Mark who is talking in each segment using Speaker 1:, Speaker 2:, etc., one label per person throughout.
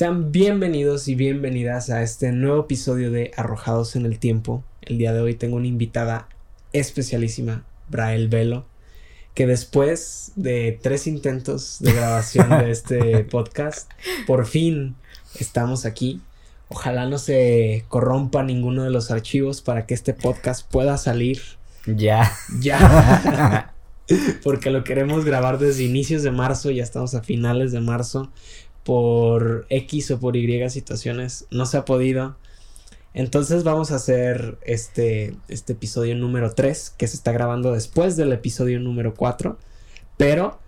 Speaker 1: Sean bienvenidos y bienvenidas a este nuevo episodio de Arrojados en el Tiempo. El día de hoy tengo una invitada especialísima, Brael Velo, que después de tres intentos de grabación de este podcast, por fin estamos aquí. Ojalá no se corrompa ninguno de los archivos para que este podcast pueda salir.
Speaker 2: Ya.
Speaker 1: Ya. Porque lo queremos grabar desde inicios de marzo, ya estamos a finales de marzo. Por X o por Y situaciones no se ha podido. Entonces vamos a hacer este, este episodio número 3, que se está grabando después del episodio número 4. Pero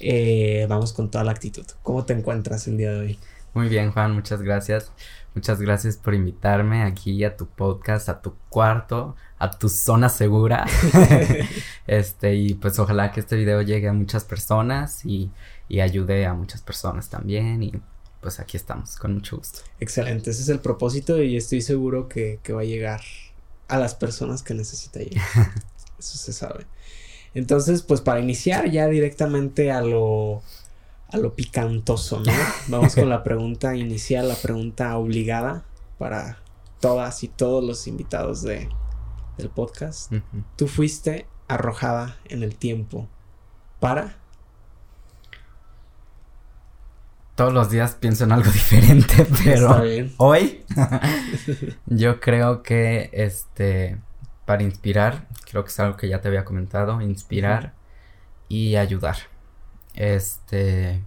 Speaker 1: eh, vamos con toda la actitud. ¿Cómo te encuentras el día de hoy?
Speaker 2: Muy bien, Juan, muchas gracias. Muchas gracias por invitarme aquí a tu podcast, a tu cuarto, a tu zona segura. este, y pues ojalá que este video llegue a muchas personas y, y ayude a muchas personas también. Y pues aquí estamos, con mucho gusto.
Speaker 1: Excelente, ese es el propósito y estoy seguro que, que va a llegar a las personas que necesita llegar. Eso se sabe. Entonces, pues para iniciar ya directamente a lo a lo picantoso, ¿no? Vamos con la pregunta inicial, la pregunta obligada para todas y todos los invitados de, del podcast. Tú fuiste arrojada en el tiempo para...
Speaker 2: Todos los días pienso en algo diferente, pero hoy yo creo que este para inspirar, creo que es algo que ya te había comentado, inspirar y ayudar. Este.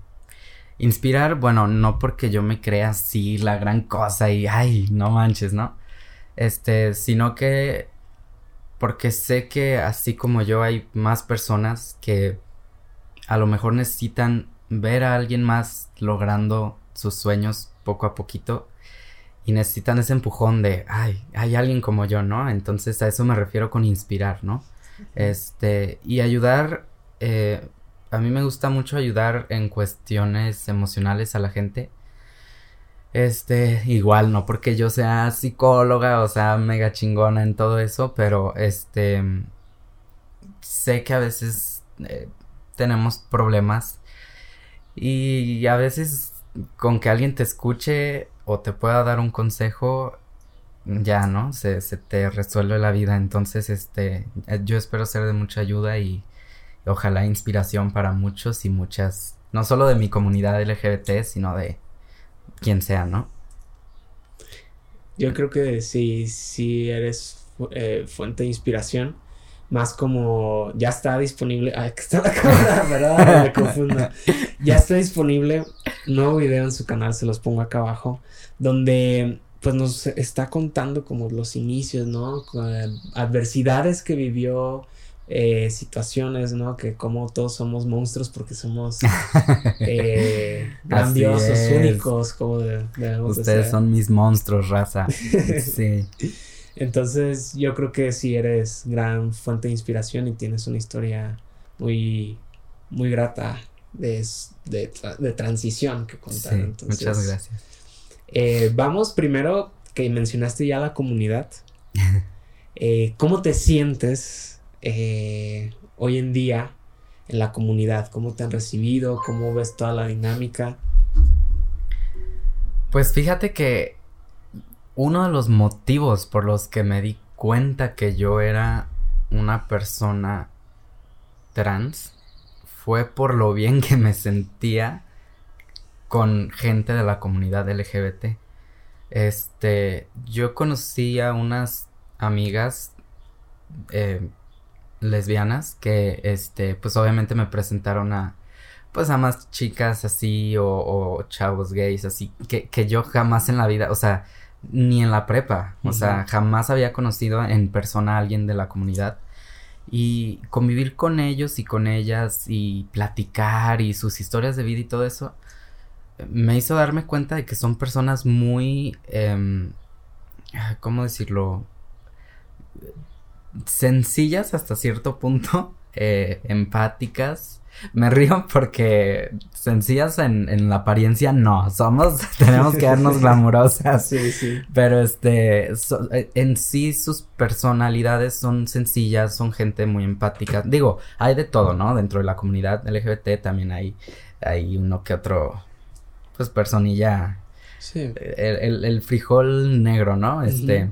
Speaker 2: Inspirar, bueno, no porque yo me crea así la gran cosa y ay, no manches, ¿no? Este, sino que porque sé que así como yo hay más personas que a lo mejor necesitan ver a alguien más logrando sus sueños poco a poquito y necesitan ese empujón de, ay, hay alguien como yo, ¿no? Entonces a eso me refiero con inspirar, ¿no? Este, y ayudar, eh, a mí me gusta mucho ayudar en cuestiones emocionales a la gente. Este, igual, no porque yo sea psicóloga o sea mega chingona en todo eso, pero este, sé que a veces eh, tenemos problemas y a veces con que alguien te escuche o te pueda dar un consejo, ya, ¿no? Se, se te resuelve la vida. Entonces, este, yo espero ser de mucha ayuda y ojalá inspiración para muchos y muchas, no solo de mi comunidad LGBT, sino de quien sea, ¿no?
Speaker 1: Yo creo que sí, sí eres eh, fuente de inspiración, más como ya está disponible, ay, que está la cámara, ¿verdad? Me confundo. Ya está disponible nuevo video en su canal, se los pongo acá abajo, donde pues nos está contando como los inicios, ¿no? adversidades que vivió, eh, situaciones, ¿no? Que como todos somos monstruos porque somos eh, grandiosos, únicos, como
Speaker 2: debemos Ustedes son mis monstruos, raza. sí.
Speaker 1: Entonces yo creo que si eres gran fuente de inspiración y tienes una historia muy, muy grata de, de, transición que contar.
Speaker 2: muchas gracias.
Speaker 1: Eh, vamos primero que mencionaste ya la comunidad. ¿Cómo te sientes eh, hoy en día en la comunidad? ¿Cómo te han recibido? ¿Cómo ves toda la dinámica?
Speaker 2: Pues fíjate que uno de los motivos por los que me di cuenta que yo era una persona trans fue por lo bien que me sentía con gente de la comunidad LGBT. Este, yo conocí a unas amigas eh, lesbianas que, este, pues obviamente me presentaron a, pues a más chicas así o, chavos gays así, que, que, yo jamás en la vida, o sea, ni en la prepa, o sea, jamás había conocido en persona a alguien de la comunidad. Y convivir con ellos y con ellas y platicar y sus historias de vida y todo eso, me hizo darme cuenta de que son personas muy, eh, ¿cómo decirlo? sencillas hasta cierto punto, eh, empáticas. Me río porque sencillas en, la apariencia no, somos, tenemos que vernos glamurosas.
Speaker 1: Sí, sí.
Speaker 2: Pero este, eh, en sí sus personalidades son sencillas, son gente muy empática. Digo, hay de todo, ¿no? Dentro de la comunidad LGBT también hay, hay uno que otro, pues personilla Sí. El, frijol negro, ¿no? Este.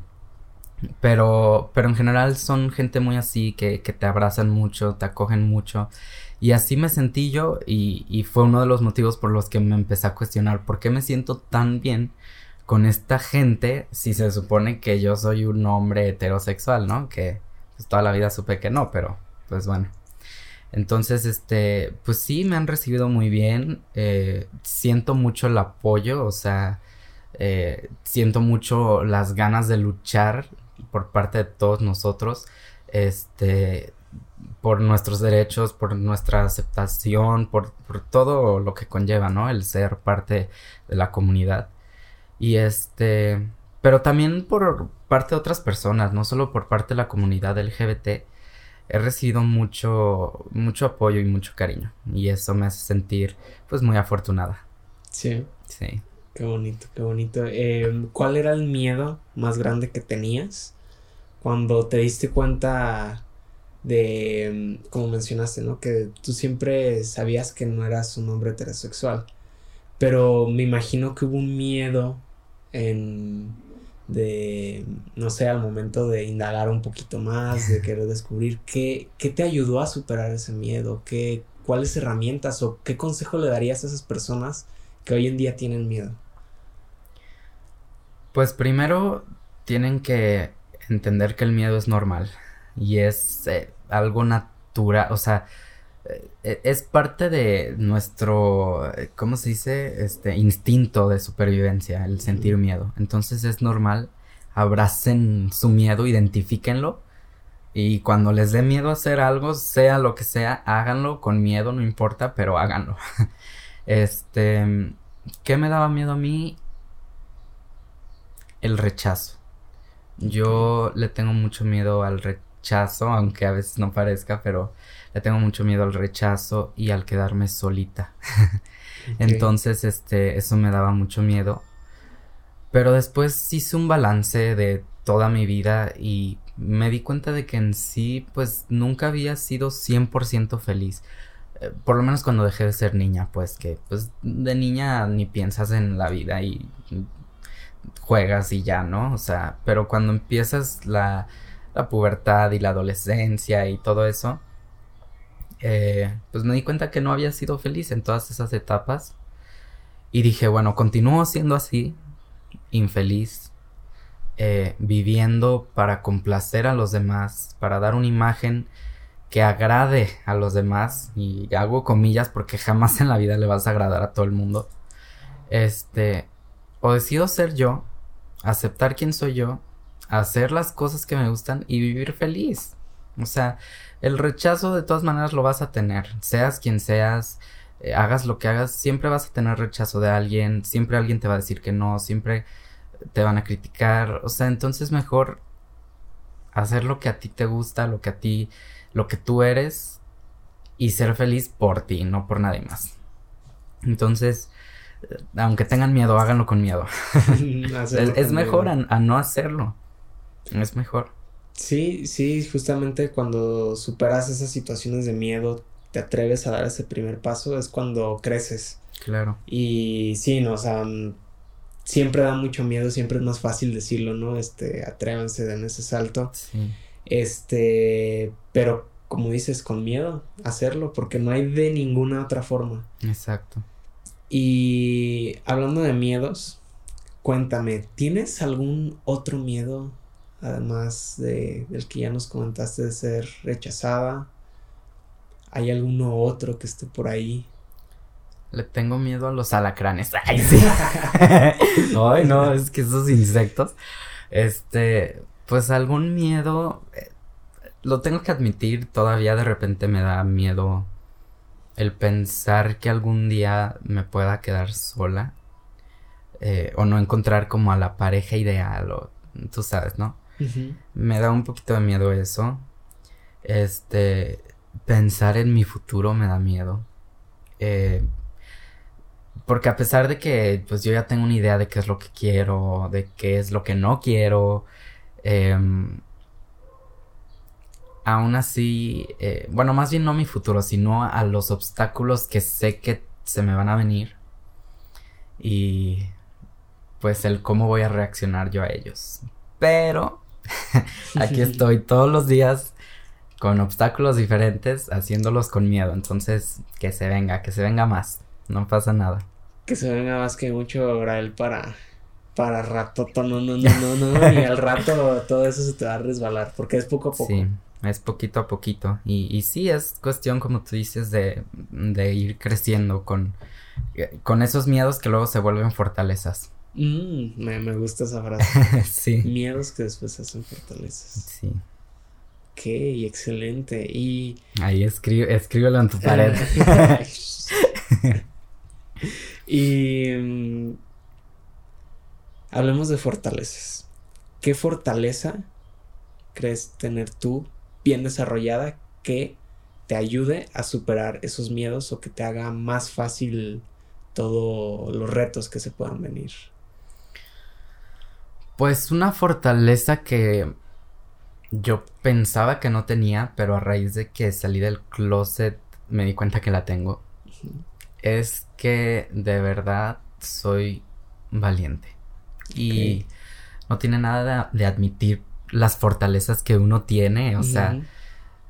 Speaker 2: Pero, pero en general son gente muy así que, que te abrazan mucho, te acogen mucho. Y así me sentí yo y, fue uno de los motivos por los que me empecé a cuestionar por qué me siento tan bien con esta gente si se supone que yo soy un hombre heterosexual, ¿no? Que pues, toda la vida supe que no, pero pues bueno. Entonces, este, pues sí, me han recibido muy bien. Eh, siento mucho el apoyo, o sea, eh, siento mucho las ganas de luchar por parte de todos nosotros. Este, por nuestros derechos, por nuestra aceptación, por, por, todo lo que conlleva, ¿no? El ser parte de la comunidad. Y este, pero también por parte de otras personas, no solo por parte de la comunidad LGBT, he recibido mucho, mucho apoyo y mucho cariño. Y eso me hace sentir, pues, muy afortunada.
Speaker 1: Sí. Sí. Qué bonito, qué bonito. Em, ¿Cuál era el miedo más grande que tenías cuando te diste cuenta de, em, como mencionaste, ¿no? Que tú siempre sabías que no eras un hombre heterosexual. Pero me imagino que hubo un miedo en de, no sé, al momento de indagar un poquito más, de querer descubrir qué, qué te ayudó a superar ese miedo, qué, cuáles herramientas o qué consejo le darías a esas personas que hoy en día tienen miedo.
Speaker 2: Pues primero tienen que entender que el miedo es normal y es eh, algo natural, o sea, eh, es parte de nuestro, ¿cómo se dice? Este instinto de supervivencia, el sentir miedo. Entonces es normal, abracen su miedo, identifíquenlo. Y cuando les dé miedo hacer algo, sea lo que sea, háganlo con miedo, no importa, pero háganlo. este, ¿qué me daba miedo a mí? El rechazo. Yo le tengo mucho miedo al rechazo, aunque a veces no parezca, pero le tengo mucho miedo al rechazo y al quedarme solita. Entonces, este, eso me daba mucho miedo. Pero después hice un balance de toda mi vida y me di cuenta de que en sí, pues nunca había sido 100% feliz. Eh, por lo menos cuando dejé de ser niña, pues que pues de niña ni piensas en la vida y juegas y ya, ¿no? O sea, pero cuando empiezas la, la pubertad y la adolescencia y todo eso, eh, pues me di cuenta que no había sido feliz en todas esas etapas. Y dije, bueno, continúo siendo así, infeliz, eh, viviendo para complacer a los demás, para dar una imagen que agrade a los demás. Y hago comillas porque jamás en la vida le vas a agradar a todo el mundo. Este, o decido ser yo, aceptar quién soy yo, hacer las cosas que me gustan y vivir feliz. O sea, el rechazo de todas maneras lo vas a tener, seas quien seas, eh, hagas lo que hagas, siempre vas a tener rechazo de alguien, siempre alguien te va a decir que no, siempre te van a criticar, o sea, entonces mejor hacer lo que a ti te gusta, lo que a ti, lo que tú eres y ser feliz por ti, no por nadie más. Entonces, eh, aunque tengan miedo, háganlo con miedo. es, mejor a no hacerlo. Es mejor.
Speaker 1: Sí, sí, justamente cuando superas esas situaciones de miedo, te atreves a dar ese primer paso, es cuando creces. Claro. Y sí, no, o sea, mm, siempre da mucho miedo, siempre es más fácil decirlo, ¿no? Este, atrévanse, den ese salto. Sí. Este, pero como dices, con miedo hacerlo, porque no hay de ninguna otra forma. Exacto. Y hablando de miedos, cuéntame, ¿tienes algún otro miedo además de, del que ya nos comentaste de ser rechazada? ¿Hay alguno otro que esté por ahí?
Speaker 2: Le tengo miedo a los alacranes. Ay, sí. Ay, no, es que esos insectos. Este, pues algún miedo. Eh, lo tengo que admitir, todavía de repente me da miedo el pensar que algún día me pueda quedar sola. Eh, o no encontrar como a la pareja ideal, o tú sabes, ¿no? Me da un poquito de miedo eso. Este, pensar en mi futuro me da miedo. Eh, porque a pesar de que pues yo ya tengo una idea de qué es lo que quiero, de qué es lo que no quiero, em, aún así, eh, bueno, más bien no mi futuro, sino a los obstáculos que sé que se me van a venir. Y pues el cómo voy a reaccionar yo a ellos. Pero aquí estoy todos los días con obstáculos diferentes, haciéndolos con miedo. Entonces, que se venga, que se venga más. No pasa nada.
Speaker 1: Que se venga más que mucho, Grael, para, para rato. No, no, no, no, no. y al rato todo eso se te va a resbalar, porque es poco a poco.
Speaker 2: Sí, es poquito a poquito. Y, y sí, es cuestión, como tú dices, de, de ir creciendo con, con esos miedos que luego se vuelven fortalezas.
Speaker 1: Mm, me, me gusta esa frase. sí. Miedos que después hacen fortalezas. Sí. Ok, excelente. Y.
Speaker 2: Ahí escribe, escríbelo en tu pared.
Speaker 1: y. Mm, hablemos de fortalezas. ¿Qué fortaleza crees tener tú bien desarrollada que te ayude a superar esos miedos o que te haga más fácil todos los retos que se puedan venir?
Speaker 2: Pues una fortaleza que yo pensaba que no tenía, pero a raíz de que salí del closet me di cuenta que la tengo. Es que de verdad soy valiente. Y no tiene nada de, admitir las fortalezas que uno tiene. O sea,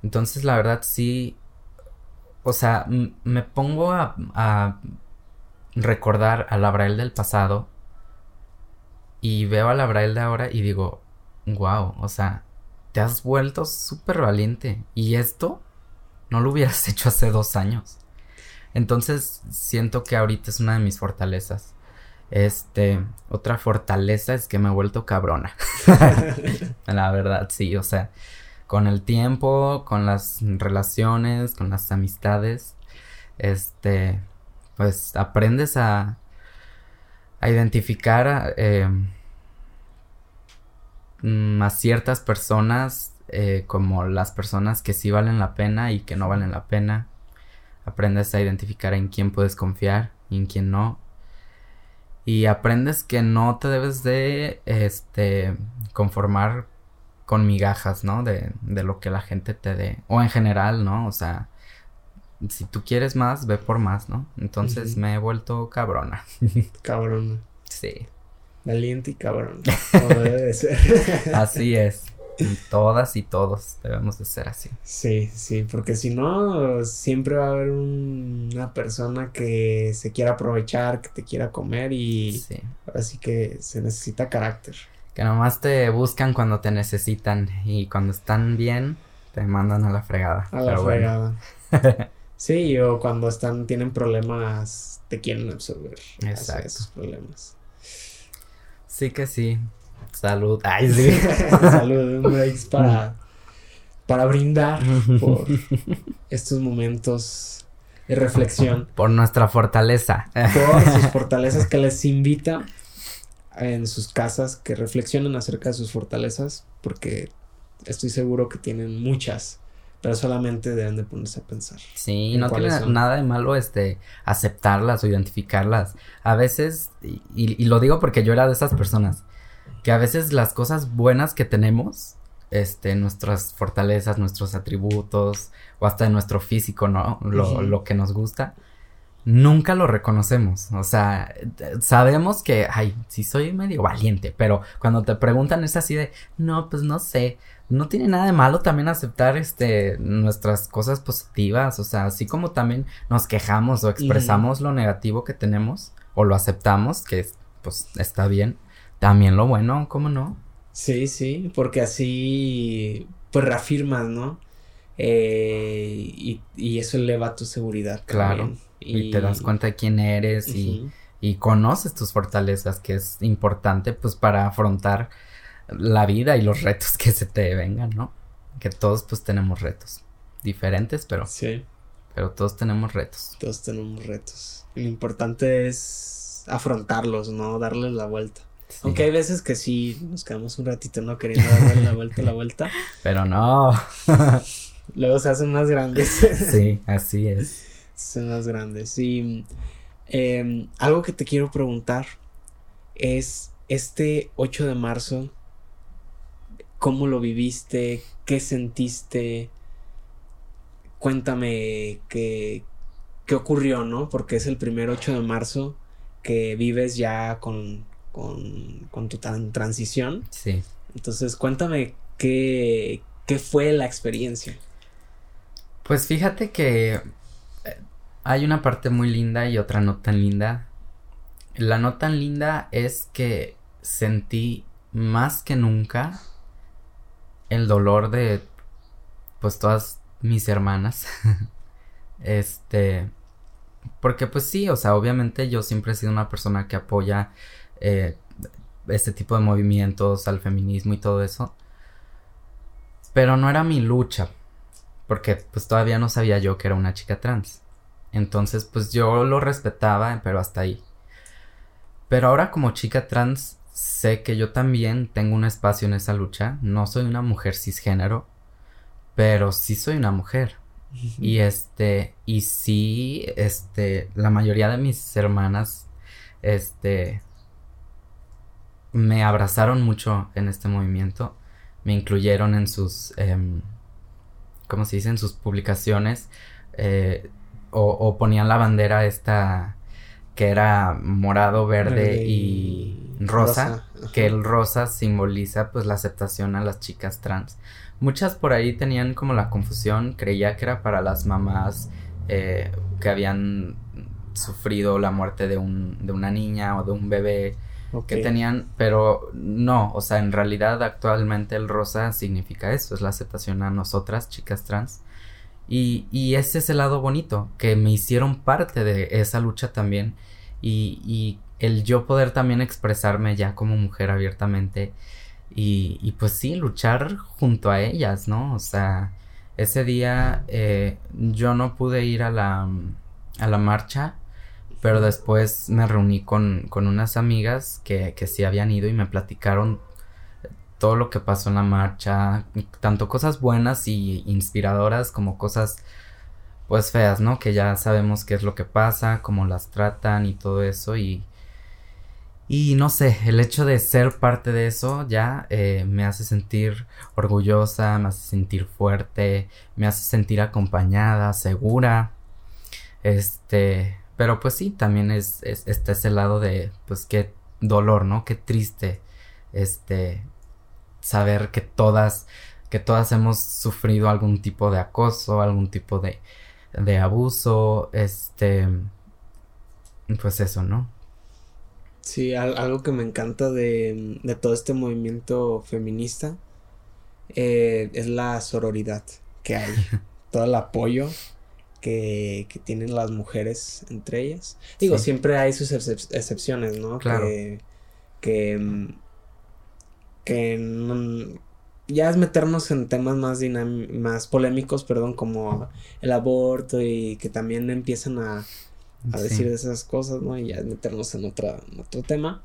Speaker 2: entonces la verdad sí. O sea, me pongo a, a recordar a la Abrael del pasado. Y veo a la Abrael de ahora y digo, wow, o sea, te has vuelto súper valiente. Y esto no lo hubieras hecho hace dos años. Entonces siento que ahorita es una de mis fortalezas. Este, otra fortaleza es que me he vuelto cabrona. La verdad, sí, o sea, con el tiempo, con las relaciones, con las amistades, este, pues aprendes a, identificar eh, Mm, a ciertas personas eh, como las personas que sí valen la pena y que no valen la pena. Aprendes a identificar en quién puedes confiar y en quién no. Y aprendes que no te debes de este conformar con migajas, ¿no? De, de lo que la gente te dé. O en general, ¿no? O sea, si tú quieres más, ve por más, ¿no? Entonces me he vuelto cabrona.
Speaker 1: cabrona.
Speaker 2: Sí.
Speaker 1: Valiente y cabrón. Como debe de ser.
Speaker 2: así es. Todas y todos debemos de ser así.
Speaker 1: Sí, sí, porque si no, siempre va a haber una persona que se quiera aprovechar, que te quiera comer y sí. así que se necesita carácter.
Speaker 2: Que nomás te buscan cuando te necesitan y cuando están bien te mandan a la fregada.
Speaker 1: A la fregada. Sí, o cuando están, tienen problemas, te quieren absorber. Exacto. Esos problemas.
Speaker 2: Sí que sí. Salud. Ay, sí.
Speaker 1: Salud, un break para, para brindar por estos momentos de reflexión.
Speaker 2: Por nuestra fortaleza.
Speaker 1: Por sus fortalezas que les invita en sus casas que reflexionen acerca de sus fortalezas porque estoy seguro que tienen muchas pero solamente deben de ponerse a pensar.
Speaker 2: Sí, no tiene nada de malo este aceptarlas o identificarlas. A veces, y, y, lo digo porque yo era de esas personas, que a veces las cosas buenas que tenemos, este, nuestras fortalezas, nuestros atributos, o hasta en nuestro físico, ¿no? Lo, lo que nos gusta, nunca lo reconocemos. O sea, sabemos que, ay, sí soy medio valiente, pero cuando te preguntan es así de, no, pues no sé no tiene nada de malo también aceptar este nuestras cosas positivas, o sea, así como también nos quejamos o expresamos lo negativo que tenemos o lo aceptamos, que pues está bien, también lo bueno, ¿cómo no?
Speaker 1: Sí, sí, porque así pues reafirmas, ¿no? Eh, y, y, eso eleva tu seguridad.
Speaker 2: Claro. Y... te das cuenta de quién eres y, y conoces tus fortalezas, que es importante pues para afrontar la vida y los retos que se te vengan, ¿no? Que todos pues tenemos retos diferentes, pero sí. Pero todos tenemos retos.
Speaker 1: Todos tenemos retos. lo importante es afrontarlos, ¿no? Darles la vuelta. Aunque hay veces que sí nos quedamos un ratito no queriendo darle la vuelta, la vuelta.
Speaker 2: Pero no.
Speaker 1: Luego se hacen más grandes.
Speaker 2: sí, así es.
Speaker 1: Se hacen más grandes. Y em, algo que te quiero preguntar es este 8 de marzo cómo lo viviste, qué sentiste. Cuéntame qué, qué ocurrió, ¿no? Porque es el primer 8 de marzo que vives ya con, con, con tu transición.
Speaker 2: Sí.
Speaker 1: Entonces, cuéntame qué, qué fue la experiencia.
Speaker 2: Pues fíjate que eh, hay una parte muy linda y otra no tan linda. La no tan linda es que sentí más que nunca el dolor de pues todas mis hermanas. este porque pues sí, o sea, obviamente yo siempre he sido una persona que apoya eh, este tipo de movimientos, al feminismo y todo eso. Pero no era mi lucha, porque pues todavía no sabía yo que era una chica trans. Entonces pues yo lo respetaba, pero hasta ahí. Pero ahora como chica trans sé que yo también tengo un espacio en esa lucha. No soy una mujer cisgénero, pero sí soy una mujer. Y este, y sí, este, la mayoría de mis hermanas, este, me abrazaron mucho en este movimiento, me incluyeron en sus, eh, ¿cómo se dice? En sus publicaciones, eh, o, ponían la bandera esta que era morado, verde, y rosa, que el rosa simboliza pues la aceptación a las chicas trans. Muchas por ahí tenían como la confusión, creía que era para las mamás eh, que habían sufrido la muerte de, un, de una niña o de un bebé que tenían, pero no, o sea, en realidad actualmente el rosa significa eso, es la aceptación a nosotras, chicas trans. Y, y ese es el lado bonito, que me hicieron parte de esa lucha también. Y, y el yo poder también expresarme ya como mujer abiertamente y, y pues sí, luchar junto a ellas, ¿no? O sea, ese día eh, yo no pude ir a la, a la marcha, pero después me reuní con, con unas amigas que, que sí habían ido y me platicaron todo lo que pasó en la marcha, tanto cosas buenas y inspiradoras como cosas pues feas, ¿no? Que ya sabemos qué es lo que pasa, cómo las tratan y todo eso y y no sé, el hecho de ser parte de eso ya eh, me hace sentir orgullosa, me hace sentir fuerte, me hace sentir acompañada, segura. Este, pero pues sí, también es, es está ese lado de, pues qué dolor, ¿no? Qué triste, este, saber que todas, que todas hemos sufrido algún tipo de acoso, algún tipo de, de abuso, este, pues eso, ¿no?
Speaker 1: Sí, algo que me encanta de, de todo este movimiento feminista eh, es la sororidad que hay, todo el apoyo que, que, tienen las mujeres entre ellas. Digo, siempre hay sus excepciones, ¿no? Claro. Que, que, que ya es meternos en temas más, más polémicos, perdón, como el aborto y que también empiezan a a decir de esas cosas, ¿no? Y ya meternos en, otra, otro tema.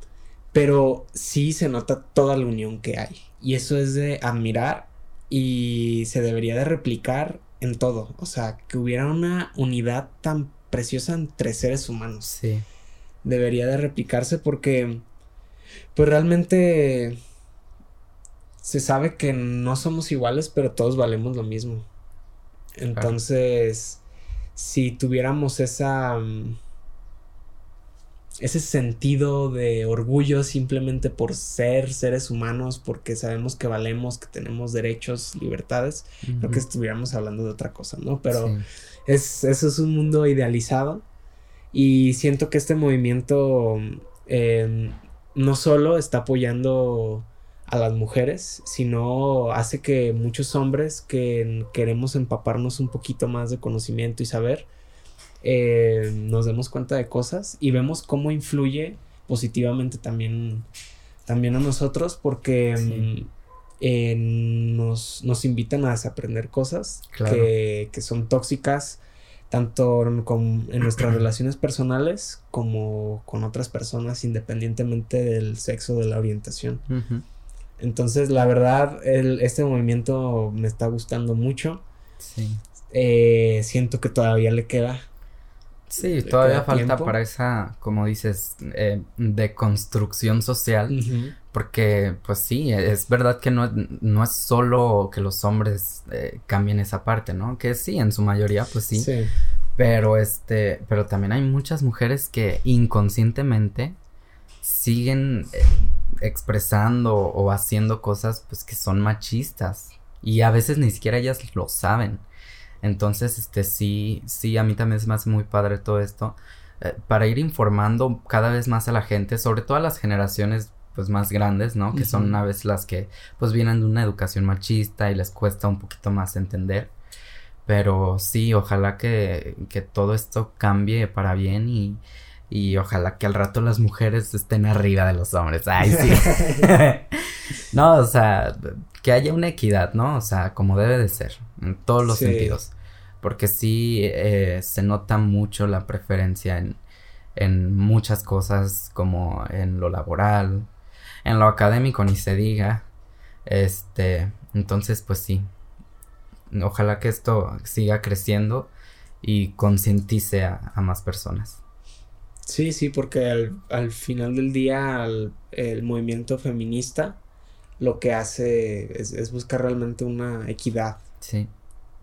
Speaker 1: Pero sí se nota toda la unión que hay. Y eso es de admirar y se debería de replicar en todo. O sea, que hubiera una unidad tan preciosa entre seres humanos.
Speaker 2: Sí.
Speaker 1: Debería de replicarse porque, pues realmente se sabe que no somos iguales, pero todos valemos lo mismo. Entonces, si tuviéramos esa mm, ese sentido de orgullo simplemente por ser seres humanos, porque sabemos que valemos, que tenemos derechos, libertades, creo que estuviéramos hablando de otra cosa, ¿no? Pero es, eso es un mundo idealizado y siento que este movimiento em, no solo está apoyando a las mujeres, sino hace que muchos hombres que queremos empaparnos un poquito más de conocimiento y saber, eh, nos demos cuenta de cosas y vemos cómo influye positivamente también, también a nosotros porque mm, eh, nos, nos, invitan a desaprender cosas que, que, son tóxicas tanto en nuestras relaciones personales como con otras personas independientemente del sexo de la orientación. Entonces, la verdad, el, este movimiento me está gustando mucho.
Speaker 2: Sí.
Speaker 1: Eh, siento que todavía le queda.
Speaker 2: Sí, todavía falta para esa, como dices, eh, deconstrucción social. Porque, pues sí, es verdad que no, no es solo que los hombres eh, cambien esa parte, ¿no? Que sí, en su mayoría, pues sí. sí. Pero este, pero también hay muchas mujeres que inconscientemente siguen expresando o haciendo cosas pues que son machistas y a veces ni siquiera ellas lo saben. Entonces, este sí, sí, a mí también se me hace muy padre todo esto eh, para ir informando cada vez más a la gente, sobre todo a las generaciones pues más grandes, ¿no? Que son una vez las que pues vienen de una educación machista y les cuesta un poquito más entender. Pero sí, ojalá que, que todo esto cambie para bien y, y ojalá que al rato las mujeres estén arriba de los hombres. Ay, sí. no, o sea, que haya una equidad, ¿no? O sea, como debe de ser, en todos los sentidos. Porque sí eh, se nota mucho la preferencia en, en muchas cosas, como en lo laboral, en lo académico ni se diga. Este, entonces, pues sí. Ojalá que esto siga creciendo y concientice a, más personas.
Speaker 1: Sí, sí, porque al, final del día el movimiento feminista lo que hace es, buscar realmente una equidad. Sí.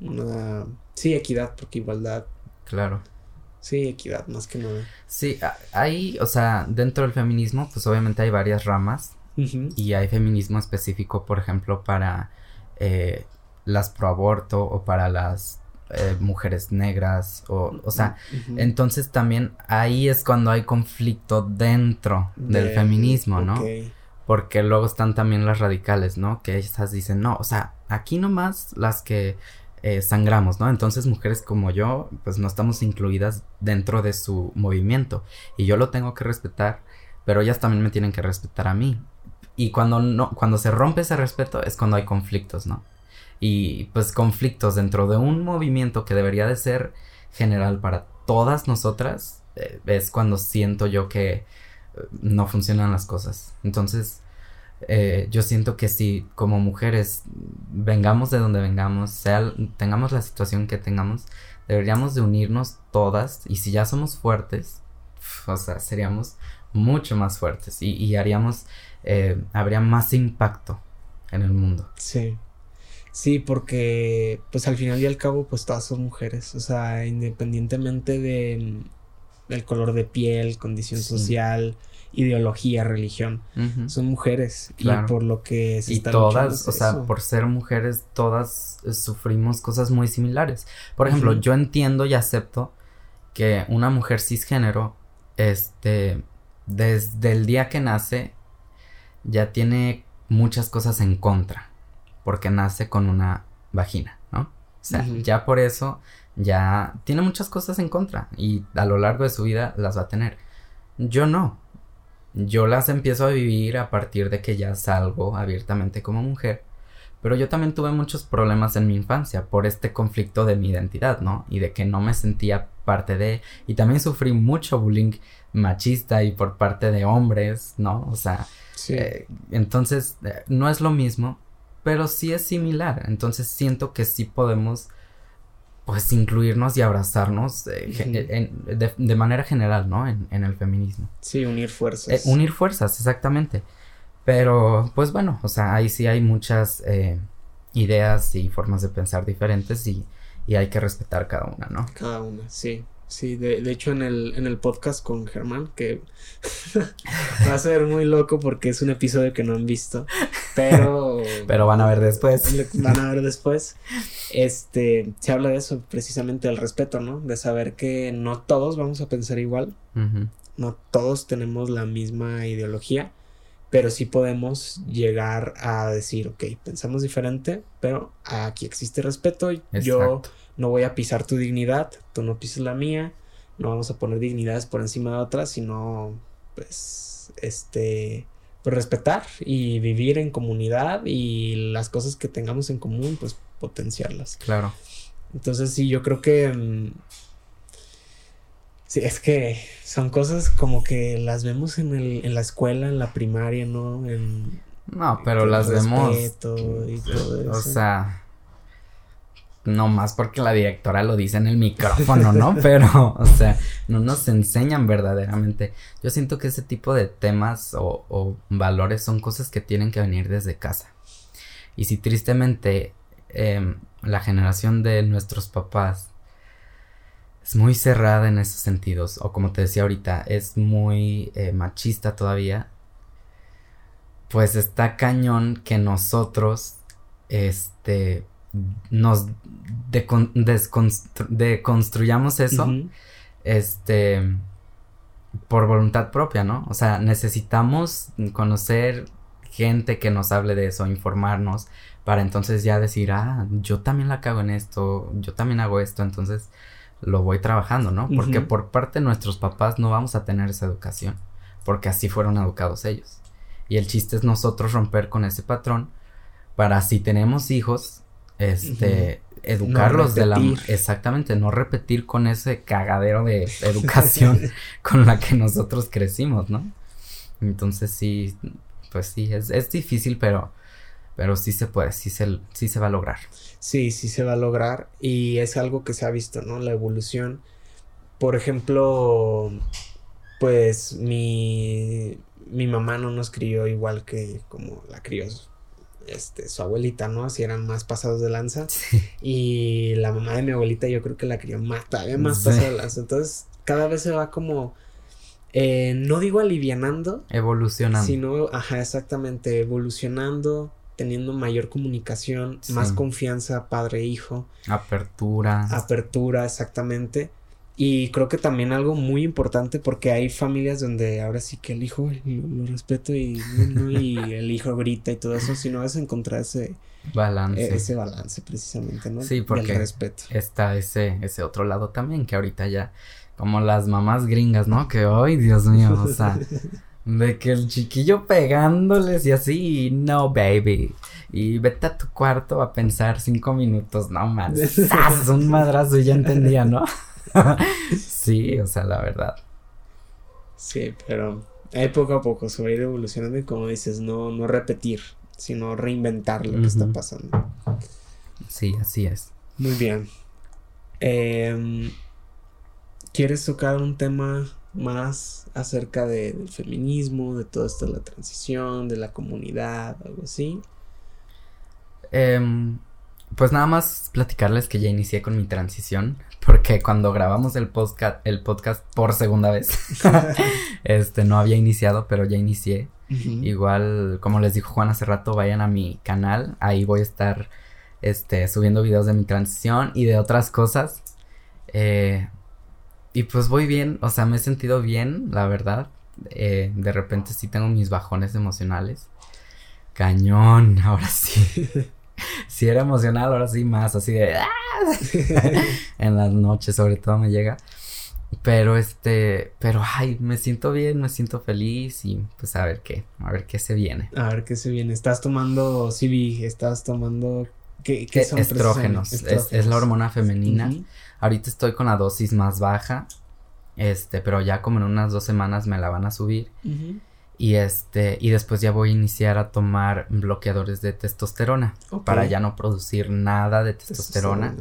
Speaker 1: Una... Sí, equidad, porque igualdad. Claro. Sí, equidad, más que nada.
Speaker 2: Sí, hay, o sea, dentro del feminismo, pues obviamente hay varias ramas. Y hay feminismo específico, por ejemplo, para eh, las pro aborto o para las eh, mujeres negras o, o sea, entonces también ahí es cuando hay conflicto dentro del feminismo, ¿no? Porque luego están también las radicales, ¿no? Que esas dicen, no, o sea, aquí nomás las que eh, sangramos, ¿no? Entonces mujeres como yo, pues no estamos incluidas dentro de su movimiento y yo lo tengo que respetar, pero ellas también me tienen que respetar a mí. Y cuando no, cuando se rompe ese respeto es cuando hay conflictos, ¿no? Y pues conflictos dentro de un movimiento que debería de ser general para todas nosotras, eh, es cuando siento yo que eh, no funcionan las cosas. Entonces, eh, yo siento que si como mujeres vengamos de donde vengamos, sea, tengamos la situación que tengamos, deberíamos de unirnos todas y si ya somos fuertes, o sea, seríamos mucho más fuertes y, y haríamos, eh, habría más impacto en el mundo.
Speaker 1: Sí. Sí, porque pues al final y al cabo pues todas son mujeres, o sea, independientemente de el color de piel, condición social, ideología, religión. Son mujeres. Y por lo que
Speaker 2: se y todas, o sea, por ser mujeres todas eh, sufrimos cosas muy similares. Por ejemplo, yo entiendo y acepto que una mujer cisgénero este desde el día que nace ya tiene muchas cosas en contra porque nace con una vagina, ¿no? O sea, ya por eso ya tiene muchas cosas en contra y a lo largo de su vida las va a tener. Yo no yo las empiezo a vivir a partir de que ya salgo abiertamente como mujer. Pero yo también tuve muchos problemas en mi infancia por este conflicto de mi identidad, ¿no? Y de que no me sentía parte de... Y también sufrí mucho bullying machista y por parte de hombres, ¿no? O sea, eh, entonces eh, no es lo mismo, pero sí es similar. Entonces siento que sí podemos pues incluirnos y abrazarnos eh, de, manera general, ¿no? En, el feminismo.
Speaker 1: Sí, unir fuerzas.
Speaker 2: Eh, unir fuerzas, exactamente. Pero, pues bueno, o sea, ahí sí hay muchas eh, ideas y formas de pensar diferentes y, y hay que respetar cada una, ¿no?
Speaker 1: Cada una, sí. Sí, de, de, hecho en el, en el podcast con Germán, que va a ser muy loco porque es un episodio que no han visto, pero...
Speaker 2: pero van a ver después.
Speaker 1: Van a ver después. Este, se habla de eso, precisamente del respeto, ¿no? De saber que no todos vamos a pensar igual, no todos tenemos la misma ideología, pero sí podemos llegar a decir, ok, pensamos diferente, pero aquí existe respeto, yo no voy a pisar tu dignidad, tú no pises la mía, no vamos a poner dignidades por encima de otras, sino pues este pues respetar y vivir en comunidad y las cosas que tengamos en común pues potenciarlas. Claro. Entonces sí, yo creo que mm, sí, es que son cosas como que las vemos en el en la escuela, en la primaria, ¿no? En
Speaker 2: no, pero las vemos y todo eso. O sea, no más porque la directora lo dice en el micrófono, ¿no? Pero, o sea, no nos enseñan verdaderamente. Yo siento que ese tipo de temas o, valores son cosas que tienen que venir desde casa. Y si tristemente em, la generación de nuestros papás es muy cerrada en esos sentidos, o como te decía ahorita, es muy eh, machista todavía, pues está cañón que nosotros, este, nos deconstruyamos eso, este, por voluntad propia, ¿no? O sea, necesitamos conocer gente que nos hable de eso, informarnos, para entonces ya decir, ah, yo también la cago en esto, yo también hago esto, entonces lo voy trabajando, ¿no? Porque por parte de nuestros papás no vamos a tener esa educación, porque así fueron educados ellos. Y el chiste es nosotros romper con ese patrón para si tenemos hijos, este, educarlos de la... Exactamente, no repetir con ese cagadero de educación con la que nosotros crecimos, ¿no? Entonces sí, pues sí, es, es difícil, pero, pero sí se puede, sí se, sí se va a lograr.
Speaker 1: Sí, sí se va a lograr y es algo que se ha visto, ¿no? La evolución. Por ejemplo, pues mi, mi mamá no nos crió igual que como la crió este, su abuelita, ¿no? Así eran más pasados de lanza. Y la mamá de mi abuelita yo creo que la crió más, todavía más de lanza. Entonces, cada vez se va como, eh, no digo alivianando.
Speaker 2: Evolucionando.
Speaker 1: Sino, ajá, exactamente, evolucionando, teniendo mayor comunicación, más confianza padre-hijo.
Speaker 2: Apertura.
Speaker 1: Apertura, exactamente. Y creo que también algo muy importante porque hay familias donde ahora sí que el hijo lo, respeto y, el hijo grita y todo eso, sino es encontrar ese balance. E, ese balance precisamente, ¿no?
Speaker 2: Sí, porque respeto. está ese, ese otro lado también que ahorita ya, como las mamás gringas, ¿no? Que hoy, Dios mío, o sea, de que el chiquillo pegándoles y así, no, baby. Y vete a tu cuarto a pensar cinco minutos, no más. Es un madrazo y ya entendía, ¿no? Sí, o sea, la verdad.
Speaker 1: Sí, pero hay poco a poco se va a ir evolucionando y como dices, no, no repetir, sino reinventar lo que está pasando.
Speaker 2: Sí, así es.
Speaker 1: Muy bien. Em, ¿Quieres tocar un tema más acerca del feminismo, de todo esto de la transición, de la comunidad, algo así?
Speaker 2: Eh, pues nada más platicarles que ya inicié con mi transición, porque cuando grabamos el podcast, el podcast por segunda vez, este no había iniciado, pero ya inicié. Igual, como les dijo Juan hace rato, vayan a mi canal, ahí voy a estar este subiendo videos de mi transición y de otras cosas. Eh, y pues voy bien, o sea, me he sentido bien, la verdad. Eh, de repente sí tengo mis bajones emocionales. Cañón, ahora sí. si era emocional, ahora sí más, así de... ¡ah! en las noches sobre todo me llega. Pero este, pero ay, me siento bien, me siento feliz y pues a ver qué, a ver qué se viene.
Speaker 1: A ver qué se viene. Estás tomando CB, estás tomando ¿qué,
Speaker 2: qué son estrógenos, Es, la hormona femenina. Ahorita estoy con la dosis más baja. Este, pero ya como en unas dos semanas me la van a subir. Y este, y después ya voy a iniciar a tomar bloqueadores de testosterona para ya no producir nada de testosterona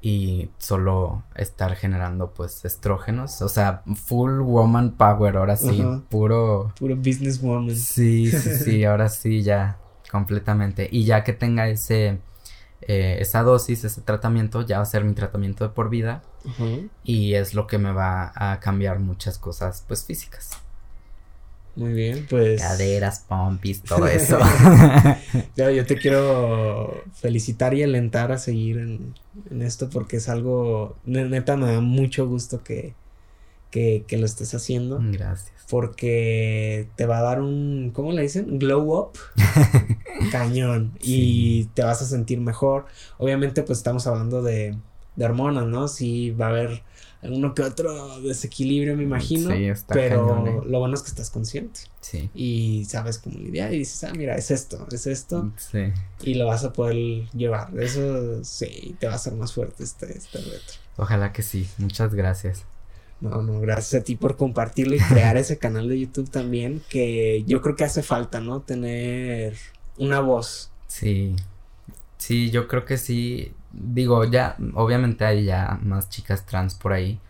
Speaker 2: y solo estar generando pues estrógenos, o sea, full woman power, ahora sí, puro
Speaker 1: puro business woman.
Speaker 2: Sí, sí, sí, ahora sí ya completamente. Y ya que tenga ese eh, esa dosis, ese tratamiento, ya va a ser mi tratamiento de por vida y es lo que me va a cambiar muchas cosas pues físicas.
Speaker 1: Muy bien, pues.
Speaker 2: Caderas, pompis, todo eso.
Speaker 1: yo, te quiero felicitar y alentar a seguir en, esto porque es algo. Neta, me da mucho gusto que, que, lo estés haciendo.
Speaker 2: Gracias.
Speaker 1: Porque te va a dar un. ¿Cómo le dicen? Glow up. Cañón. Y te vas a sentir mejor. Obviamente, pues estamos hablando de, de hormonas, ¿no? Sí, va a haber uno que otro desequilibrio, me imagino. Sí, está Pero ¿eh? lo bueno es que estás consciente. Sí. Y sabes cómo lidiar y dices, ah, mira, es esto, es esto. Sí. Y lo vas a poder llevar. Eso sí, te va a hacer más fuerte este, este reto.
Speaker 2: Ojalá que sí. Muchas gracias.
Speaker 1: No, no, gracias a ti por compartirlo y crear ese canal de YouTube también, que yo creo que hace falta, ¿no? Tener una voz.
Speaker 2: Sí. Sí, yo creo que sí digo, ya, obviamente hay ya más chicas trans por ahí,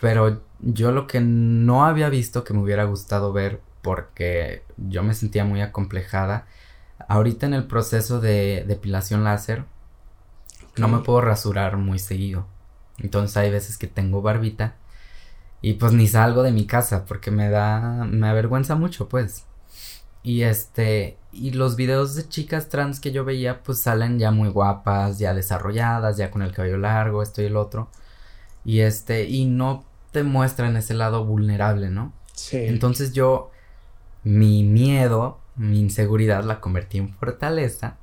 Speaker 2: pero yo lo que no había visto que me hubiera gustado ver porque yo me sentía muy acomplejada, ahorita en el proceso de depilación láser, no me puedo rasurar muy seguido. Entonces hay veces que tengo barbita y pues ni salgo de mi casa porque me da, me avergüenza mucho pues. Y este, y los videos de chicas trans que yo veía pues salen ya muy guapas, ya desarrolladas, ya con el cabello largo, esto y el otro. Y este, y no te muestran ese lado vulnerable, ¿no? Sí. Entonces yo, mi miedo, mi inseguridad la convertí en fortaleza.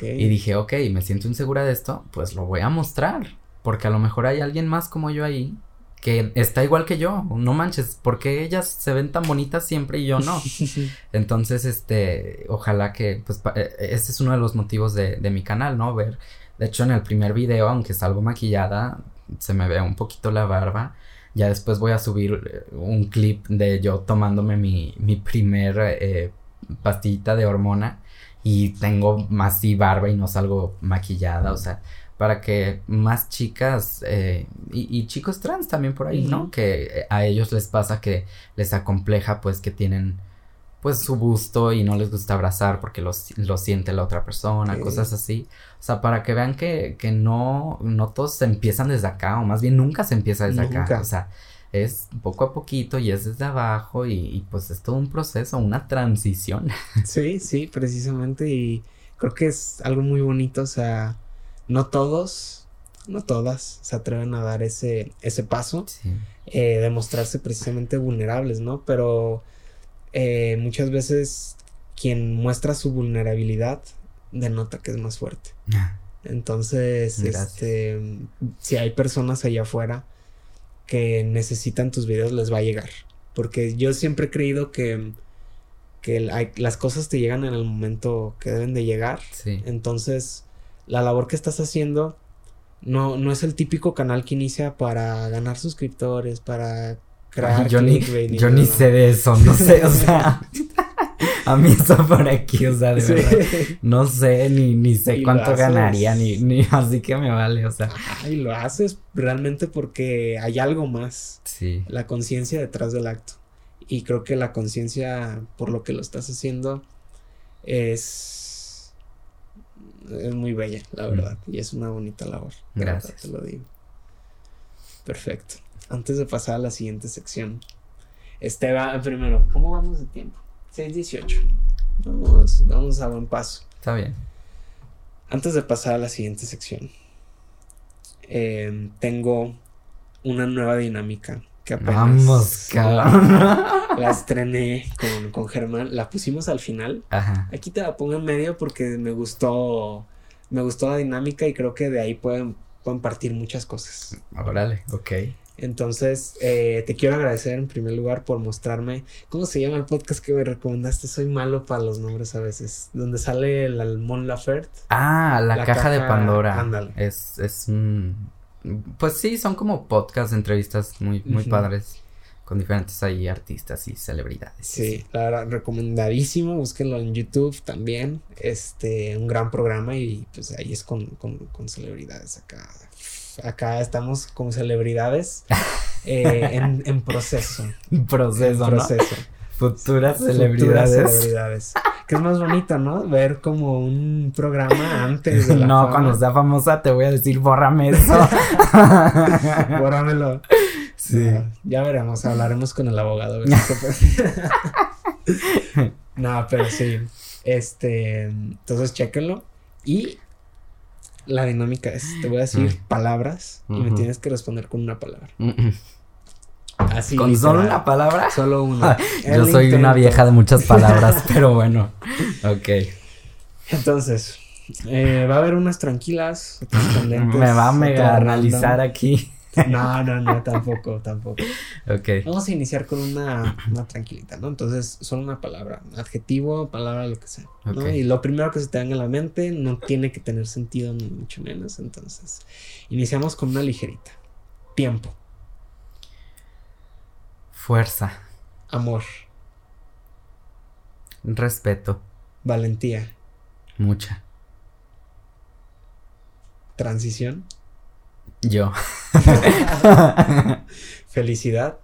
Speaker 2: Y dije, ok, me siento insegura de esto, pues lo voy a mostrar. Porque a lo mejor hay alguien más como yo ahí que está igual que yo. No manches, porque ellas se ven tan bonitas siempre y yo no? Entonces, este, ojalá que, pues, eh, ese es uno de los motivos de, de mi canal, ¿no? Ver, de hecho, en el primer video, aunque salgo maquillada, se me ve un poquito la barba. Ya después voy a subir eh, un clip de yo tomándome mi, mi primer eh, pastillita de hormona y tengo más y barba y no salgo maquillada, o sea, para que más chicas eh, y, chicos trans también por ahí, ¿no? Que a ellos les pasa que les acompleja pues que tienen pues su busto y no les gusta abrazar porque lo, siente la otra persona, cosas así. O sea, para que vean que, que no, no todos se empiezan desde acá, o más bien nunca se empieza desde acá. O sea, es poco a poquito y es desde abajo y, y, pues es todo un proceso, una transición.
Speaker 1: Sí, sí, precisamente y creo que es algo muy bonito, o sea, no todos, no todas se atreven a dar ese, ese paso, eh, de mostrarse precisamente vulnerables, ¿no? Pero eh, muchas veces quien muestra su vulnerabilidad denota que es más fuerte. Ah. Entonces, este, si hay personas allá afuera que necesitan tus videos, les va a llegar. Porque yo siempre he creído que, que las cosas te llegan en el momento que deben de llegar. Entonces, la labor que estás haciendo no, no es el típico canal que inicia para ganar suscriptores, para crear.
Speaker 2: yo ni, yo ni sé de eso, no sé, o sea. a mí está por aquí, o sea, de verdad. No sé, ni, ni sé cuánto ganaría, ni, ni así que me vale, o sea.
Speaker 1: y lo haces realmente porque hay algo más. Sí. La conciencia detrás del acto. Y creo que la conciencia por lo que lo estás haciendo es es muy bella, la verdad. Y es una bonita labor. Gracias. te lo digo. Perfecto. Antes de pasar a la siguiente sección. Este va primero, ¿cómo vamos de tiempo? 6.18. Vamos, vamos a buen paso.
Speaker 2: Está bien.
Speaker 1: Antes de pasar a la siguiente sección, em, tengo una nueva dinámica que apenas Vamos, cabrón. La, estrené con, con Germán, la pusimos al final. Ajá. Aquí te la pongo en medio porque me gustó, me gustó la dinámica y creo que de ahí pueden, pueden partir muchas cosas.
Speaker 2: Órale, ok.
Speaker 1: Entonces, eh, te quiero agradecer en primer lugar por mostrarme. ¿Cómo se llama el podcast que me recomendaste? Soy malo para los nombres a veces. Donde sale el Almón Laferte.
Speaker 2: Ah, la, caja, de Pandora. Ándale. Es, es un pues sí, son como podcast, entrevistas muy, muy padres con diferentes ahí artistas y celebridades.
Speaker 1: Sí, la verdad, recomendadísimo, búsquenlo en YouTube también, este, un gran programa y pues ahí es con, con, celebridades acá. Acá estamos con celebridades eh, en, en, proceso.
Speaker 2: proceso, en proceso. Futuras celebridades. Futuras celebridades
Speaker 1: que es más bonito, ¿no? Ver como un programa antes
Speaker 2: de la No, cuando sea famosa te voy a decir, bórrame eso.
Speaker 1: Bórramelo. Sí. ya veremos, hablaremos con el abogado. no, pero sí. Este, entonces chéquenlo. Y la dinámica es, te voy a decir mm. palabras y me tienes que responder con una palabra.
Speaker 2: ¿Con solo una palabra?
Speaker 1: Solo una.
Speaker 2: Yo soy una vieja de muchas palabras, pero bueno. Ok.
Speaker 1: Entonces, eh, va a haber unas tranquilas,
Speaker 2: Me va a mega analizar aquí.
Speaker 1: No, no, no, tampoco, tampoco. Ok. Vamos a iniciar con una, una tranquilita, ¿no? Entonces, solo una palabra, adjetivo, palabra, lo que sea. ¿no? Y lo primero que se te venga a la mente no tiene que tener sentido, ni mucho menos. Entonces, iniciamos con una ligerita. Tiempo.
Speaker 2: Fuerza.
Speaker 1: Amor.
Speaker 2: Respeto.
Speaker 1: Valentía.
Speaker 2: Mucha.
Speaker 1: Transición.
Speaker 2: Yo.
Speaker 1: Felicidad.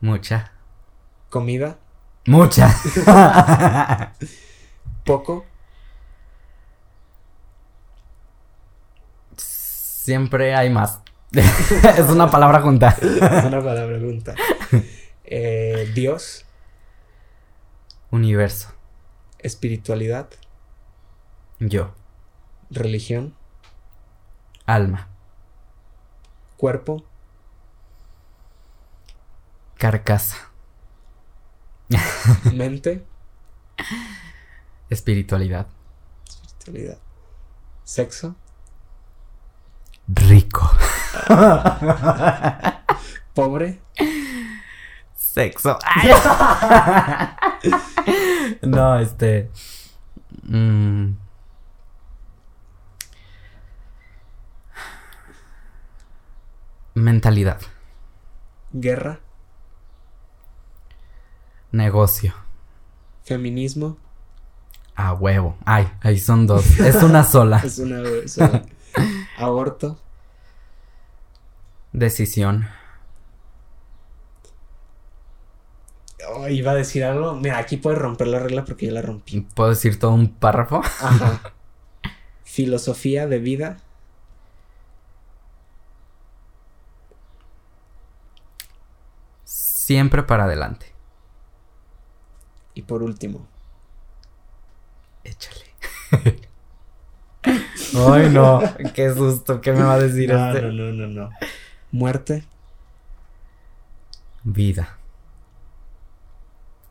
Speaker 2: Mucha.
Speaker 1: Comida.
Speaker 2: Mucha.
Speaker 1: Poco.
Speaker 2: Siempre hay más. es una palabra junta.
Speaker 1: es una palabra junta. Eh, Dios.
Speaker 2: Universo.
Speaker 1: Espiritualidad.
Speaker 2: Yo.
Speaker 1: Religión.
Speaker 2: Alma.
Speaker 1: Cuerpo.
Speaker 2: Carcasa.
Speaker 1: Mente.
Speaker 2: Espiritualidad.
Speaker 1: Espiritualidad. Sexo.
Speaker 2: Rico.
Speaker 1: Pobre.
Speaker 2: Sexo. no, este. Mm. Mentalidad.
Speaker 1: Guerra.
Speaker 2: Negocio.
Speaker 1: Feminismo.
Speaker 2: A huevo. Ay, ahí son dos. Es una sola.
Speaker 1: es una sola. Aborto.
Speaker 2: Decisión.
Speaker 1: Oh, iba a decir algo. Mira, aquí puedes romper la regla porque yo la rompí.
Speaker 2: ¿Puedo decir todo un párrafo?
Speaker 1: Ajá. Filosofía de vida.
Speaker 2: Siempre para adelante.
Speaker 1: Y por último.
Speaker 2: Échale. Ay, no. Qué susto. ¿Qué me va a decir
Speaker 1: no,
Speaker 2: este?
Speaker 1: No, no, no, no. Muerte.
Speaker 2: Vida.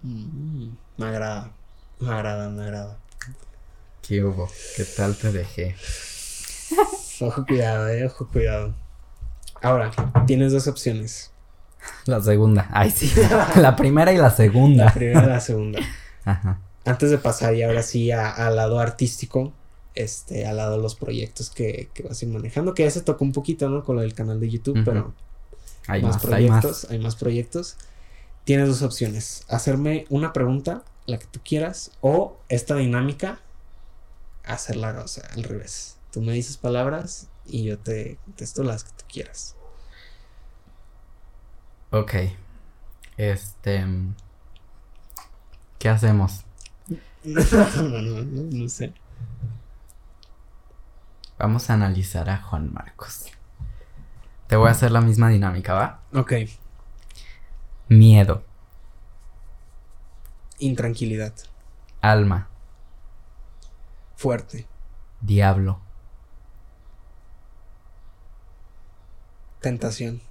Speaker 1: Mm, me agrada. Me agrada, me agrada.
Speaker 2: ¿Qué hubo? ¿Qué tal te dejé?
Speaker 1: ojo cuidado, eh, ojo cuidado. Ahora, tienes dos opciones.
Speaker 2: La segunda. Ay, sí. la primera y la segunda.
Speaker 1: La primera y la segunda. Ajá. Antes de pasar y ahora sí al lado artístico, este, al lado de los proyectos que, que vas a ir manejando, que ya se tocó un poquito, ¿no? Con lo del canal de YouTube, pero
Speaker 2: hay más,
Speaker 1: proyectos, hay más. proyectos. Tienes dos opciones, hacerme una pregunta, la que tú quieras, o esta dinámica, hacerla, o sea, al revés. Tú me dices palabras y yo te contesto las que tú quieras.
Speaker 2: Ok. Este. ¿Qué hacemos?
Speaker 1: no, no, no, no sé.
Speaker 2: Vamos a analizar a Juan Marcos. Te voy a hacer la misma dinámica, ¿va?
Speaker 1: Ok.
Speaker 2: Miedo.
Speaker 1: Intranquilidad.
Speaker 2: Alma.
Speaker 1: Fuerte.
Speaker 2: Diablo.
Speaker 1: Tentación.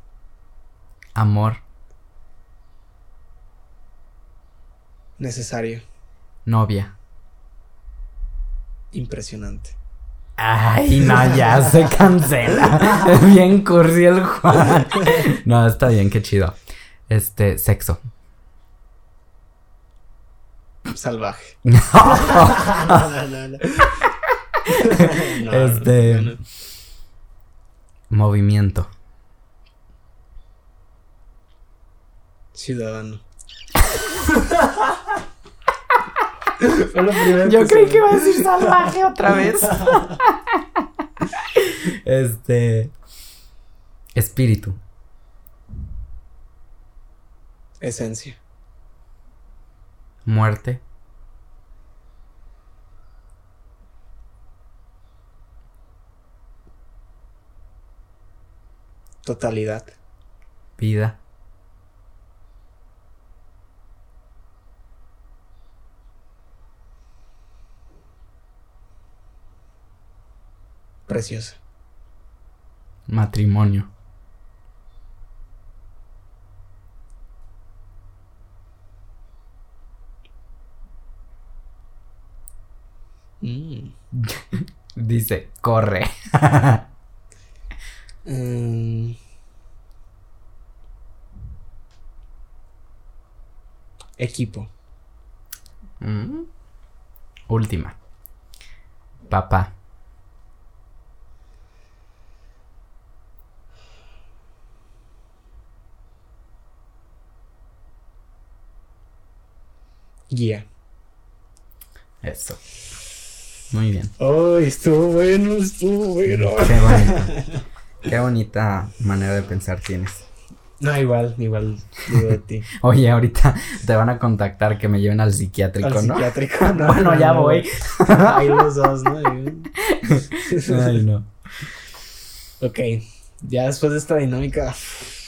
Speaker 2: Amor.
Speaker 1: Necesario.
Speaker 2: Novia.
Speaker 1: Impresionante.
Speaker 2: Ay, no, ya se cancela. Es bien cursi el Juan. No, está bien, qué chido. Este, sexo.
Speaker 1: Salvaje.
Speaker 2: No. este. Movimiento.
Speaker 1: Ciudadano.
Speaker 2: Yo creí que iba a decir salvaje otra vez. este. Espíritu.
Speaker 1: Esencia.
Speaker 2: Muerte.
Speaker 1: Totalidad.
Speaker 2: Vida.
Speaker 1: Preciosa.
Speaker 2: Matrimonio. Mm. Dice, corre.
Speaker 1: Mm. Equipo.
Speaker 2: Mm. Última. Papá.
Speaker 1: Guía.
Speaker 2: Eso. Muy bien.
Speaker 1: Ay, estuvo bueno, estuvo bueno.
Speaker 2: Qué bonita. Qué bonita manera de pensar tienes.
Speaker 1: No, igual, igual digo de ti.
Speaker 2: Oye, ahorita te van a contactar que me lleven al psiquiátrico,
Speaker 1: al
Speaker 2: ¿no?
Speaker 1: Psiquiátrico, no.
Speaker 2: bueno, ya voy.
Speaker 1: Ahí los dos, ¿no?
Speaker 2: Ay, no.
Speaker 1: Ok, ya después de esta dinámica.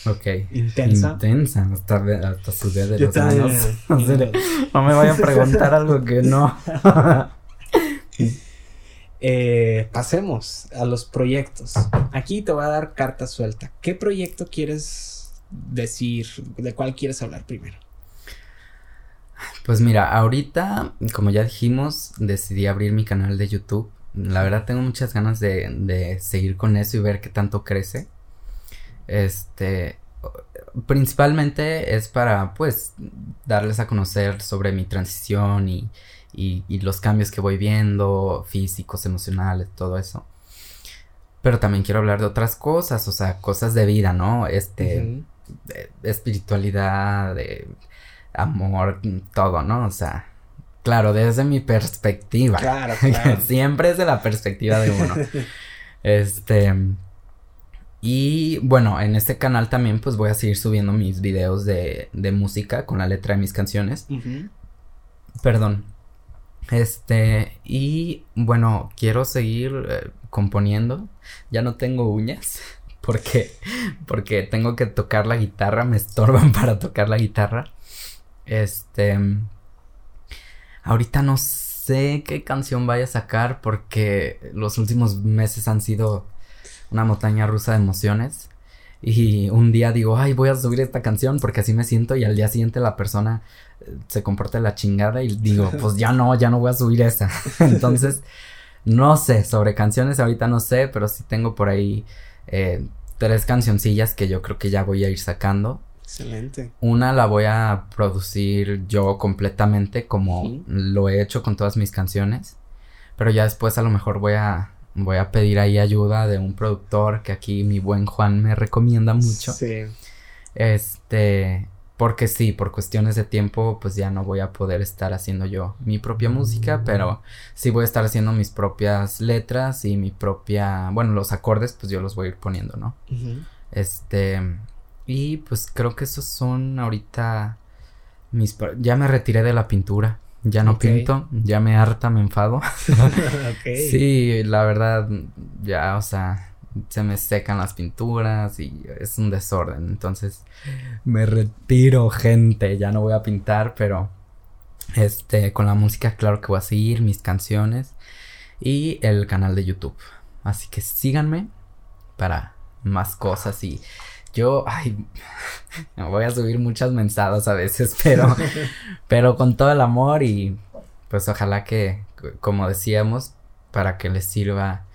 Speaker 2: Ok.
Speaker 1: Intensa.
Speaker 2: Intensa, hasta, hasta sudé de los manos. no me vayan a preguntar algo que no.
Speaker 1: eh, pasemos a los proyectos. Aquí te voy a dar carta suelta. ¿Qué proyecto quieres decir? ¿De cuál quieres hablar primero?
Speaker 2: Pues mira, ahorita, como ya dijimos, decidí abrir mi canal de YouTube. La verdad tengo muchas ganas de, de seguir con eso y ver qué tanto crece. Este, principalmente es para, pues, darles a conocer sobre mi transición y, y, los cambios que voy viendo, físicos, emocionales, todo eso. Pero también quiero hablar de otras cosas, o sea, cosas de vida, ¿no? Este, de espiritualidad, de amor, todo, ¿no? O sea, claro, desde mi perspectiva. Claro, claro. Siempre es de la perspectiva de uno. este. Y bueno, en este canal también pues voy a seguir subiendo mis videos de, de música con la letra de mis canciones. Perdón. Este, y bueno, quiero seguir eh, componiendo. Ya no tengo uñas. Porque, porque tengo que tocar la guitarra, me estorban para tocar la guitarra. Este. Ahorita no sé qué canción vaya a sacar porque los últimos meses han sido una montaña rusa de emociones. Y un día digo, ay, voy a subir esta canción porque así me siento. Y al día siguiente la persona eh, se comporta la chingada y digo, pues ya no, ya no voy a subir esa. Entonces, no sé, sobre canciones ahorita no sé, pero sí tengo por ahí eh, tres cancioncillas que yo creo que ya voy a ir sacando.
Speaker 1: Excelente.
Speaker 2: Una la voy a producir yo completamente como lo he hecho con todas mis canciones. Pero ya después a lo mejor voy a voy a pedir ahí ayuda de un productor que aquí mi buen Juan me recomienda mucho. Sí. Este, porque sí, por cuestiones de tiempo, pues ya no voy a poder estar haciendo yo mi propia música, pero sí voy a estar haciendo mis propias letras y mi propia, bueno, los acordes, pues yo los voy a ir poniendo, ¿no? Este, y pues creo que esos son ahorita mis... Ya me retiré de la pintura. Ya no pinto, ya me harta, me enfado. Sí, la verdad, ya, o sea, se me secan las pinturas y es un desorden. Entonces, me retiro, gente. Ya no voy a pintar, pero este, con la música, claro que voy a seguir mis canciones y el canal de YouTube. Así que síganme para más cosas y yo, ay, voy a subir muchas mensadas a veces, pero, pero con todo el amor y pues ojalá que, como decíamos, para que les sirva,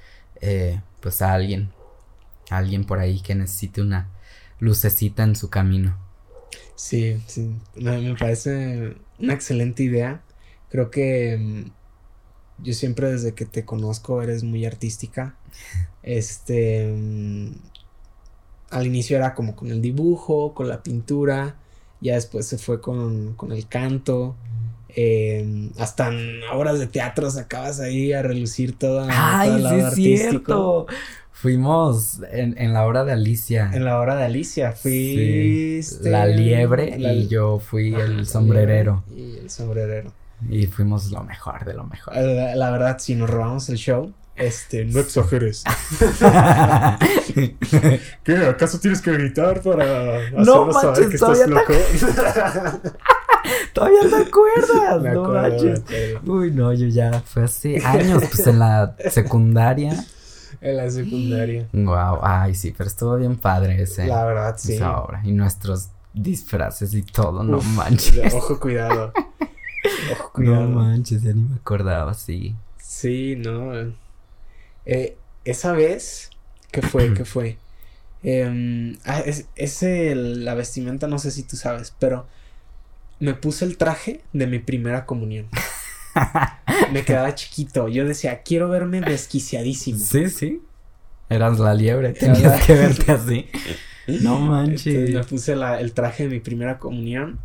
Speaker 2: eh, pues a alguien, a alguien por ahí que necesite una lucecita en su camino.
Speaker 1: Sí, sí, me parece una excelente idea. Creo que mm, yo siempre desde que te conozco eres muy artística. Este, mm, al inicio era como con el dibujo, con la pintura, ya después se fue con, el canto. Em, hasta en obras de teatro sacabas ahí a relucir toda,
Speaker 2: Ay, sí es cierto. Fuimos en, la obra de Alicia.
Speaker 1: En la obra de Alicia. Fui.
Speaker 2: La liebre y yo fui el sombrerero.
Speaker 1: Y el sombrerero.
Speaker 2: Y fuimos lo mejor de lo mejor.
Speaker 1: la verdad, si nos robamos el show, este, no exageres. ¿Qué? ¿Acaso tienes que gritar para no saber que estás loco?
Speaker 2: Todavía te acuerdas, no manches. Uy, no, yo ya fue hace años, pues en la secundaria.
Speaker 1: En la secundaria.
Speaker 2: Wow, ay, sí, pero estuvo bien padre ese.
Speaker 1: La verdad, sí.
Speaker 2: Esa obra. Y nuestros disfraces y todo, no manches.
Speaker 1: Ojo, cuidado. Ojo, cuidado.
Speaker 2: No manches, ya ni me acordaba, sí.
Speaker 1: Sí, no. Eh, esa vez, ¿qué fue? ¿Qué fue? Eh, ah, es, la vestimenta, no sé si tú sabes, pero me puse el traje de mi primera comunión. me quedaba chiquito. Yo decía, quiero verme desquiciadísimo.
Speaker 2: Sí, sí. Eras la liebre, tenías que verte así. No manches.
Speaker 1: me puse el traje de mi primera comunión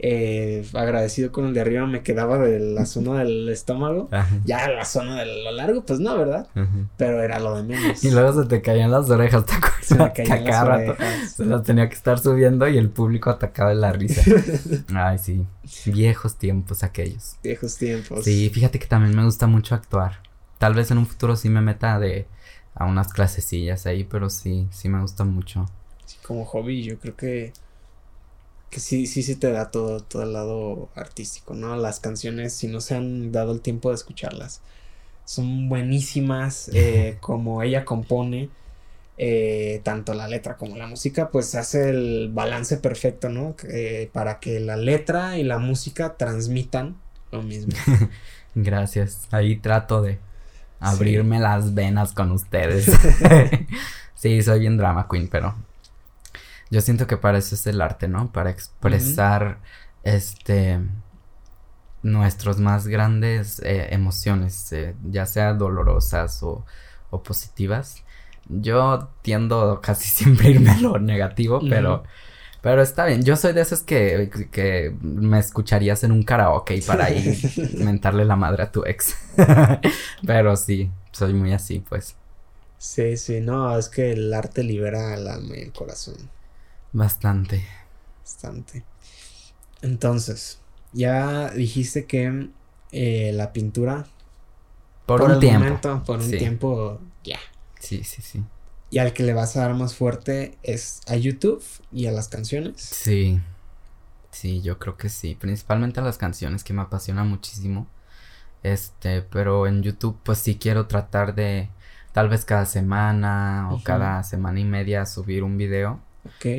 Speaker 1: eh, agradecido con el de arriba me quedaba de la zona del estómago. Ya la zona de lo largo, pues no, ¿verdad? Pero era lo de menos.
Speaker 2: Y luego se te caían las orejas, ¿te acuerdas? Se me caían las orejas. Se las tenía que estar subiendo y el público atacaba de la risa. Ay, sí. Viejos tiempos aquellos.
Speaker 1: Viejos tiempos.
Speaker 2: Sí, fíjate que también me gusta mucho actuar. Tal vez en un futuro sí me meta de a unas clasecillas ahí, pero sí, sí me gusta mucho.
Speaker 1: Sí, como hobby, yo creo que que sí, sí, sí te da todo, todo el lado artístico, ¿no? Las canciones, si no se han dado el tiempo de escucharlas, son buenísimas, eh, como ella compone, eh, tanto la letra como la música, pues hace el balance perfecto, ¿no? para que la letra y la música transmitan lo mismo.
Speaker 2: Gracias, ahí trato de abrirme las venas con ustedes. sí, soy bien drama queen, pero yo siento que para eso es el arte, ¿no? Para expresar, este, nuestros más grandes eh, emociones, eh, ya sea dolorosas o, o, positivas. Yo tiendo casi siempre a irme a lo negativo, pero... Pero está bien, yo soy de esos que, que me escucharías en un karaoke para ir mentarle la madre a tu ex. Pero sí, soy muy así, pues.
Speaker 1: Sí, sí, no, es que el arte libera el alma y el corazón.
Speaker 2: Bastante.
Speaker 1: Bastante. Entonces, ya dijiste que eh, la pintura.
Speaker 2: Por, un tiempo.
Speaker 1: por un tiempo, ya.
Speaker 2: Sí, sí, sí.
Speaker 1: Y al que le vas a dar más fuerte es a YouTube y a las canciones.
Speaker 2: Sí. Sí, yo creo que sí. Principalmente a las canciones que me apasionan muchísimo. Este, pero en YouTube, pues sí quiero tratar de tal vez cada semana o cada semana y media subir un video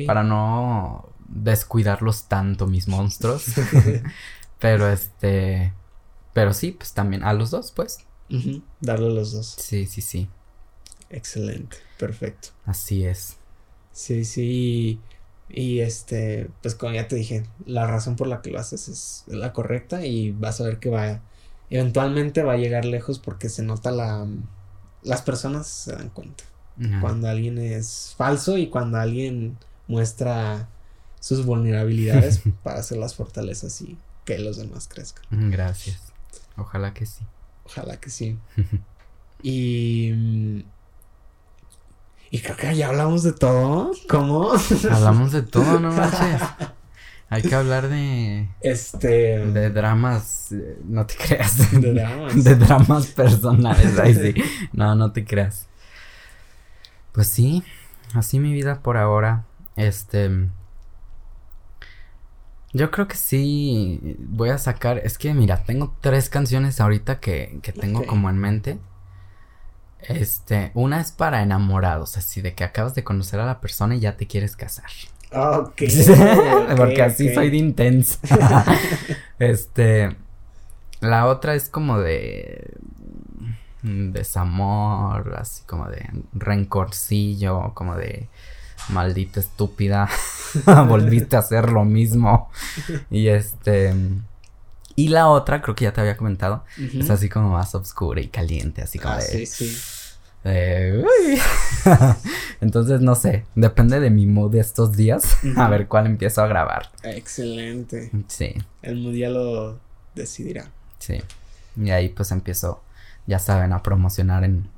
Speaker 2: para no descuidarlos tanto mis monstruos. pero este. Pero sí, pues también a los dos, pues.
Speaker 1: Darle a los dos.
Speaker 2: Sí, sí, sí.
Speaker 1: Excelente, perfecto.
Speaker 2: Así es.
Speaker 1: Sí, sí. Y este, pues como ya te dije, la razón por la que lo haces es la correcta y vas a ver que va, eventualmente va a llegar lejos porque se nota la, las personas se dan cuenta. Cuando alguien es falso y cuando alguien muestra sus vulnerabilidades para hacer las fortalezas y que los demás crezcan.
Speaker 2: Gracias. Ojalá que sí.
Speaker 1: Ojalá que sí. y. Y creo que ya hablamos de todo. ¿Cómo?
Speaker 2: Hablamos de todo, no manches. Hay que hablar de.
Speaker 1: Este.
Speaker 2: De dramas. No te creas.
Speaker 1: De dramas.
Speaker 2: De dramas personales. Ahí sí. No, no te creas. Pues sí. Así mi vida por ahora. Este. Yo creo que sí voy a sacar. Es que mira, tengo tres canciones ahorita que, que tengo como en mente. Este, una es para enamorados, así de que acabas de conocer a la persona y ya te quieres casar.
Speaker 1: Ok.
Speaker 2: Porque así soy de intensa. este. La otra es como de. Desamor, así como de rencorcillo, como de maldita estúpida, volviste a hacer lo mismo. Y este... Y la otra, creo que ya te había comentado, es así como más oscura y caliente, así como
Speaker 1: ah,
Speaker 2: de...
Speaker 1: Sí, sí.
Speaker 2: Entonces, no sé, depende de mi mood de estos días, a ver cuál empiezo a grabar.
Speaker 1: Excelente.
Speaker 2: Sí.
Speaker 1: El mood ya lo decidirá.
Speaker 2: Sí. Y ahí pues empiezo, ya saben, a promocionar en,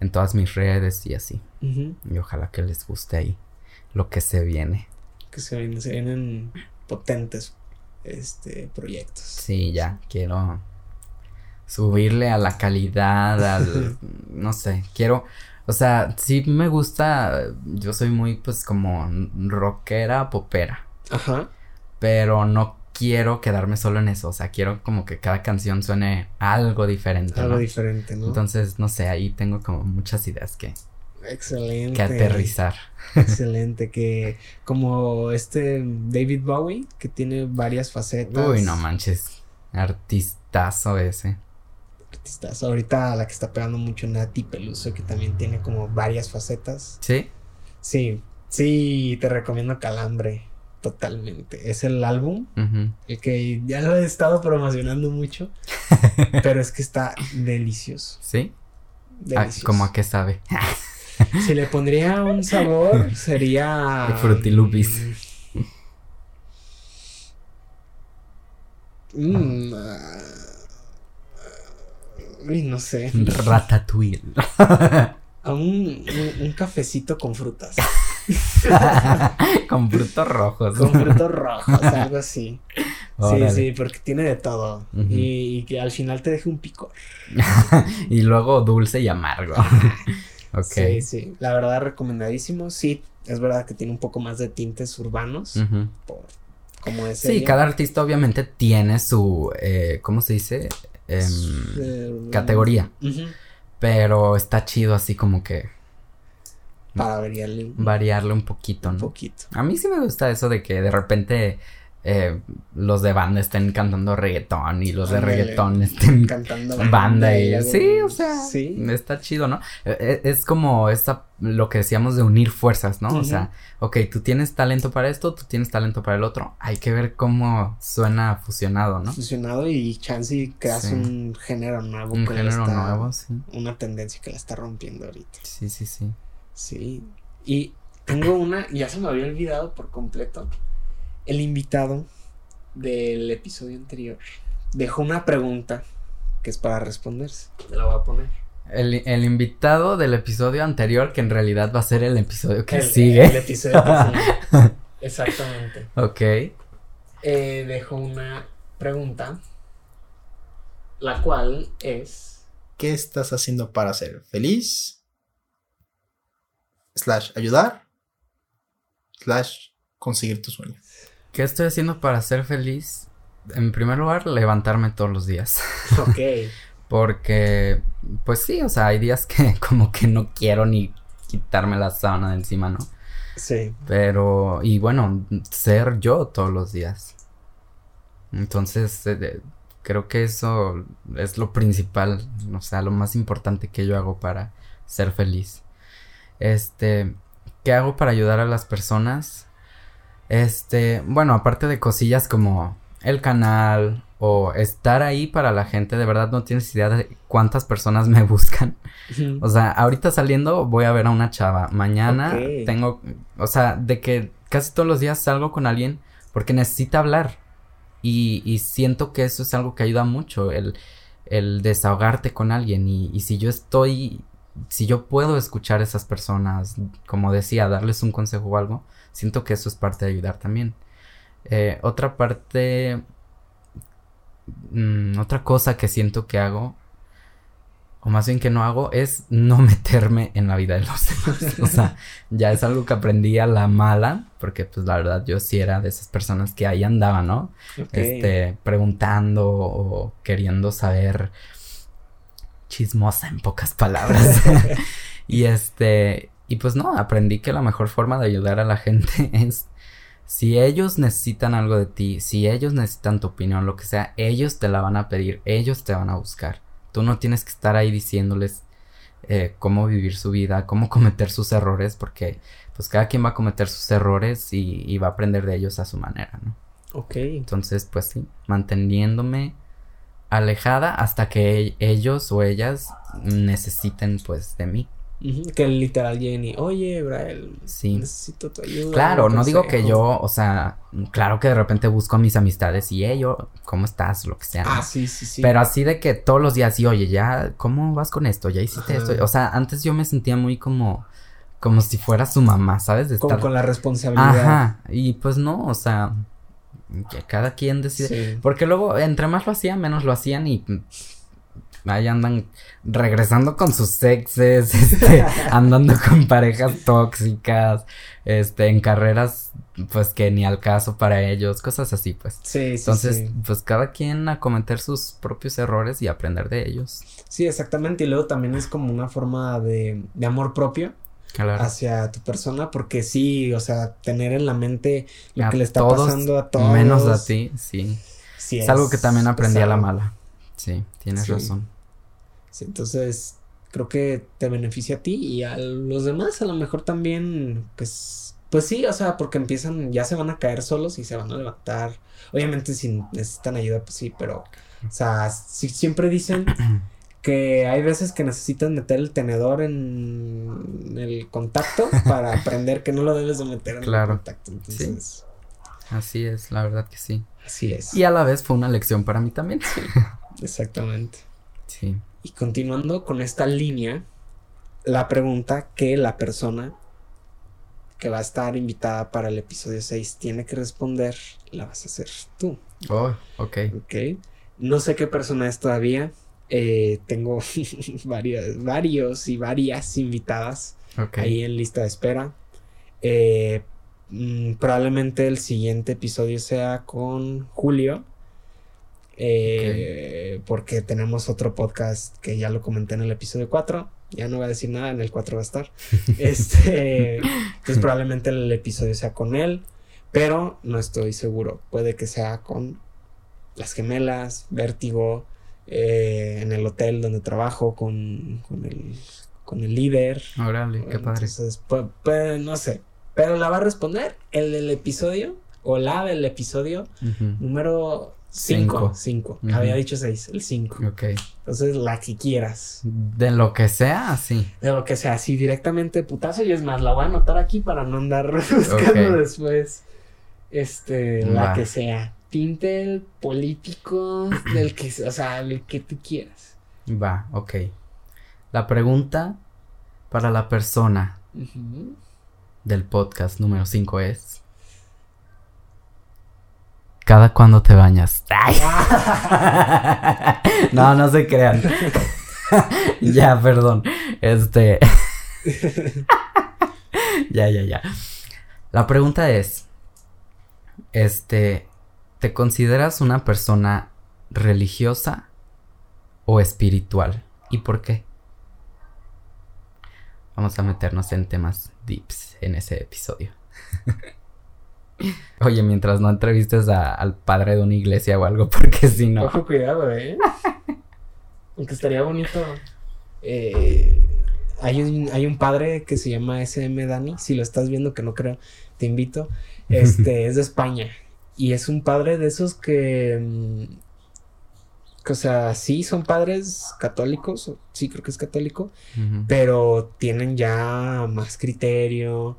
Speaker 2: en todas mis redes y así. Y ojalá que les guste ahí lo que se viene.
Speaker 1: Que se vienen, se vienen potentes este proyectos.
Speaker 2: Sí, ya quiero subirle a la calidad, al no sé, quiero o sea, sí me gusta, yo soy muy pues como rockera, popera.
Speaker 1: Ajá.
Speaker 2: Pero no quiero quedarme solo en eso, o sea, quiero como que cada canción suene algo diferente.
Speaker 1: Algo diferente, ¿no?
Speaker 2: Entonces, no sé, ahí tengo como muchas ideas que
Speaker 1: Excelente.
Speaker 2: Que aterrizar.
Speaker 1: Excelente, que como este David Bowie, que tiene varias facetas.
Speaker 2: Uy, no manches. Artistazo ese.
Speaker 1: Artistazo. Ahorita la que está pegando mucho Nati Peluso, que también tiene como varias facetas.
Speaker 2: ¿Sí?
Speaker 1: Sí. Sí, te recomiendo Calambre. Totalmente. Es el álbum. El que ya lo he estado promocionando mucho. pero es que está delicioso.
Speaker 2: ¿Sí? Ah, delicioso. ¿Cómo a qué sabe?
Speaker 1: Si le pondría un sabor, sería.
Speaker 2: Frutilupis.
Speaker 1: Mmm. uy, no sé.
Speaker 2: Ratatouille.
Speaker 1: A un, un, cafecito con frutas.
Speaker 2: con frutos rojos.
Speaker 1: Con frutos rojos, algo así. Sí, sí, porque tiene de todo. y, y, que al final te deje un picor.
Speaker 2: y luego dulce y amargo.
Speaker 1: Ok. Sí, sí. La verdad, recomendadísimo. Sí, es verdad que tiene un poco más de tintes urbanos. por
Speaker 2: como es Sí, cada artista obviamente tiene su. Eh, ¿Cómo se dice? Em, categoría. Pero está chido así como que.
Speaker 1: Para variarle.
Speaker 2: Variarle un poquito, ¿no? Un poquito. A mí sí me gusta eso de que de repente eh, los de banda estén cantando reggaetón y los de reggaetón estén cantando banda y, sí, o sea, está chido, ¿no? E, e, es, como esta, lo que decíamos de unir fuerzas, ¿no? O sea, ok, tú tienes talento para esto, tú tienes talento para el otro, hay que ver cómo suena fusionado, ¿no?
Speaker 1: Fusionado y chance creas un género nuevo. Un género nuevo, sí. Una tendencia que la está rompiendo ahorita.
Speaker 2: Sí, sí, sí.
Speaker 1: Sí. Y tengo una, ya se me había olvidado por completo el invitado del episodio anterior dejó una pregunta que es para responderse. Te la voy a poner.
Speaker 2: El, invitado del episodio anterior, que en realidad va a ser el episodio que sigue. El episodio que
Speaker 1: sigue. Exactamente. Ok. Eh, dejó una pregunta, la cual es...
Speaker 3: ¿Qué estás haciendo para ser feliz? Slash ayudar. Slash conseguir tus sueños.
Speaker 2: ¿Qué estoy haciendo para ser feliz? En primer lugar, levantarme todos los días. Ok. Porque, pues sí, o sea, hay días que como que no quiero ni quitarme la sábana de encima, ¿no? Sí. Pero, y bueno, ser yo todos los días. Entonces, eh, creo que eso es lo principal, o sea, lo más importante que yo hago para ser feliz. Este, ¿qué hago para ayudar a las personas? Este, bueno, aparte de cosillas como el canal o estar ahí para la gente, de verdad no tienes idea de cuántas personas me buscan. O sea, ahorita saliendo voy a ver a una chava. Mañana tengo, o sea, de que casi todos los días salgo con alguien porque necesita hablar. Y, y siento que eso es algo que ayuda mucho, el, el desahogarte con alguien. Y, y si yo estoy, si yo puedo escuchar a esas personas, como decía, darles un consejo o algo, Siento que eso es parte de ayudar también. Eh, otra parte, mm, otra cosa que siento que hago, o más bien que no hago, es no meterme en la vida de los demás. o sea, ya es algo que aprendí a la mala, porque pues la verdad yo sí era de esas personas que ahí andaba, ¿no? Este, preguntando o queriendo saber chismosa en pocas palabras. y este, y pues no, aprendí que la mejor forma de ayudar a la gente es si ellos necesitan algo de ti, si ellos necesitan tu opinión, lo que sea, ellos te la van a pedir, ellos te van a buscar. Tú no tienes que estar ahí diciéndoles eh, cómo vivir su vida, cómo cometer sus errores, porque pues cada quien va a cometer sus errores y, va a aprender de ellos a su manera, ¿no? Ok. Entonces, pues sí, manteniéndome alejada hasta que ellos o ellas necesiten pues de mí.
Speaker 1: Que literal Jenny, oye, Brael, sí. necesito tu ayuda.
Speaker 2: Claro, no digo que yo, o sea, claro que de repente busco a mis amistades y, ellos, ¿cómo estás? Lo que sea. Ah, sí, sí, sí. Pero así de que todos los días, y oye, ya, ¿cómo vas con esto? ¿Ya hiciste esto? O sea, antes yo me sentía muy como, como si fuera su mamá, ¿sabes?
Speaker 1: De como con la responsabilidad.
Speaker 2: Ajá, y pues no, o sea, que cada quien decide. Porque luego, entre más lo hacían, menos lo hacían y ahí andan regresando con sus exes, este, andando con parejas tóxicas, este, en carreras, pues que ni al caso para ellos, cosas así, pues. Sí, sí. Entonces, pues cada quien a cometer sus propios errores y aprender de ellos.
Speaker 1: Sí, exactamente. Y luego también es como una forma de, de amor propio. Hacia tu persona porque sí, o sea, tener en la mente lo que le está pasando a todos.
Speaker 2: Menos a ti, sí. sí es, algo que también aprendí a la mala. Sí, tienes razón
Speaker 1: entonces creo que te beneficia a ti y a los demás a lo mejor también, pues, pues sí, o sea, porque empiezan, ya se van a caer solos y se van a levantar. Obviamente si necesitan ayuda, pues sí, pero, o sea, si siempre dicen que hay veces que necesitas meter el tenedor en el contacto para aprender que no lo debes de meter en el contacto. Entonces,
Speaker 2: Así es, la verdad que sí.
Speaker 1: Así es.
Speaker 2: Y a la vez fue una lección para mí también.
Speaker 1: exactamente. Sí. Y continuando con esta línea, la pregunta que la persona que va a estar invitada para el episodio 6 tiene que responder, la vas a hacer tú.
Speaker 2: Oh, ok.
Speaker 1: Ok. No sé qué persona es todavía. Eh, tengo varios, varios y varias invitadas ahí en lista de espera. Eh, mm, probablemente el siguiente episodio sea con Julio. Eh, porque tenemos otro podcast que ya lo comenté en el episodio 4. Ya no voy a decir nada, en el 4 va a estar. este, entonces probablemente el episodio sea con él, pero no estoy seguro. Puede que sea con las gemelas, Vértigo, eh, en el hotel donde trabajo con, con, el, con el líder.
Speaker 2: Órale, qué padre.
Speaker 1: Entonces, pues, no sé. Pero la va a responder el del episodio o la del episodio número 5. 5. Había dicho 6, el 5.
Speaker 2: Ok.
Speaker 1: Entonces, la que quieras.
Speaker 2: De lo que sea, sí.
Speaker 1: De lo que sea, sí, directamente putazo. Y es más, la voy a anotar aquí para no andar buscando después. Este, la que sea. Tinte político, del que, o sea, el que tú quieras.
Speaker 2: Va, ok. La pregunta para la persona del podcast número 5 es. ¿Cada cuando te bañas? no, no se crean. ya, perdón. Este. ya, ya, ya. La pregunta es. Este. ¿Te consideras una persona religiosa o espiritual? ¿Y por qué? Vamos a meternos en temas deeps en ese episodio. Oye, mientras no entrevistes al padre de una iglesia o algo, porque si no.
Speaker 1: Ojo, cuidado, eh. Aunque estaría bonito. Eh, hay, un, hay un padre que se llama SM Dani. Si lo estás viendo, que no creo, te invito. Este es de España. Y es un padre de esos que. Mm, o sea, sí son padres católicos. Sí, creo que es católico. Pero tienen ya más criterio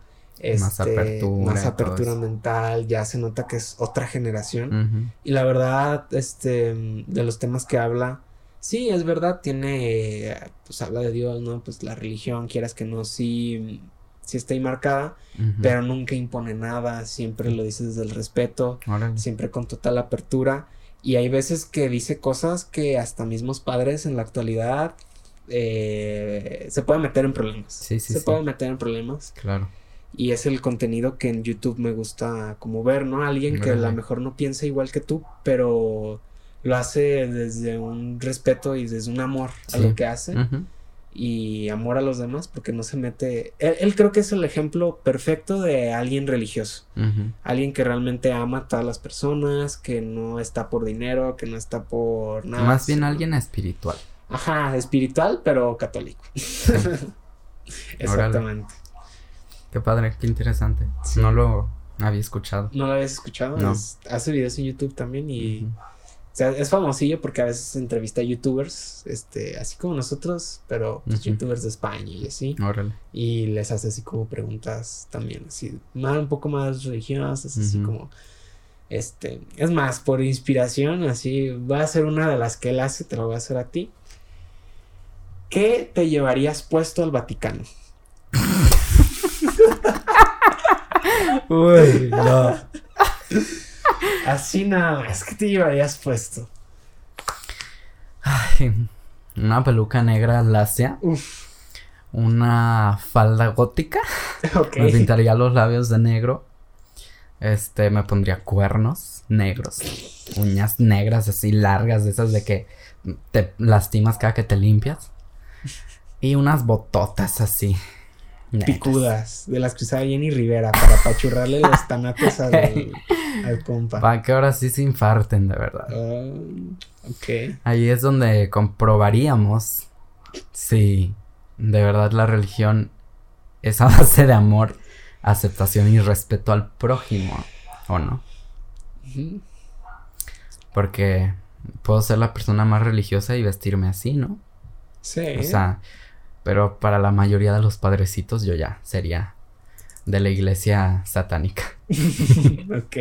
Speaker 1: más este, apertura. Más apertura mental, ya se nota que es otra generación. Y la verdad, este, de los temas que habla, sí, es verdad, tiene, pues habla de Dios, ¿no? Pues la religión, quieras que no, sí, sí está ahí marcada, pero nunca impone nada, siempre lo dice desde el respeto, siempre con total apertura. Y hay veces que dice cosas que hasta mismos padres en la actualidad eh, se pueden meter en problemas. Sí, sí, se pueden meter en problemas.
Speaker 2: Claro
Speaker 1: y es el contenido que en YouTube me gusta como ver, ¿no? Alguien que a lo mejor no piensa igual que tú, pero lo hace desde un respeto y desde un amor a lo que hace. Y amor a los demás, porque no se mete. Él, creo que es el ejemplo perfecto de alguien religioso. Alguien que realmente ama a todas las personas, que no está por dinero, que no está por
Speaker 2: nada. Más bien alguien espiritual.
Speaker 1: Ajá, espiritual, pero católico. Exactamente.
Speaker 2: Qué padre, qué interesante. No lo había escuchado.
Speaker 1: ¿No lo habías escuchado? No. hace videos en YouTube también y... sea, es famosillo porque a veces entrevista a youtubers, este, así como nosotros, pero pues, youtubers de España y así. Órale. Y les hace así como preguntas también, así, más, un poco más religiosas, así como, este, es más, por inspiración, así, va a ser una de las que él hace, te lo voy a hacer a ti. ¿Qué te llevarías puesto al Vaticano? Uy, no. Así nada más. ¿Qué te llevarías puesto?
Speaker 2: Ay, una peluca negra lacia. Uf. Una falda gótica. Me pintaría los labios de negro. Este, me pondría cuernos negros. Uñas negras así largas, de esas de que te lastimas cada que te limpias. Y unas bototas así
Speaker 1: picudas de las que usaba Jenny Rivera para apachurrarle los tanates al, compa.
Speaker 2: Para que ahora sí se infarten, de verdad.
Speaker 1: Ah, ok.
Speaker 2: Ahí es donde comprobaríamos si de verdad la religión es a base de amor, aceptación y respeto al prójimo, ¿o no? Porque puedo ser la persona más religiosa y vestirme así, ¿no?
Speaker 1: Sí.
Speaker 2: O sea, pero para la mayoría de los padrecitos yo ya sería de la iglesia satánica.
Speaker 1: ok.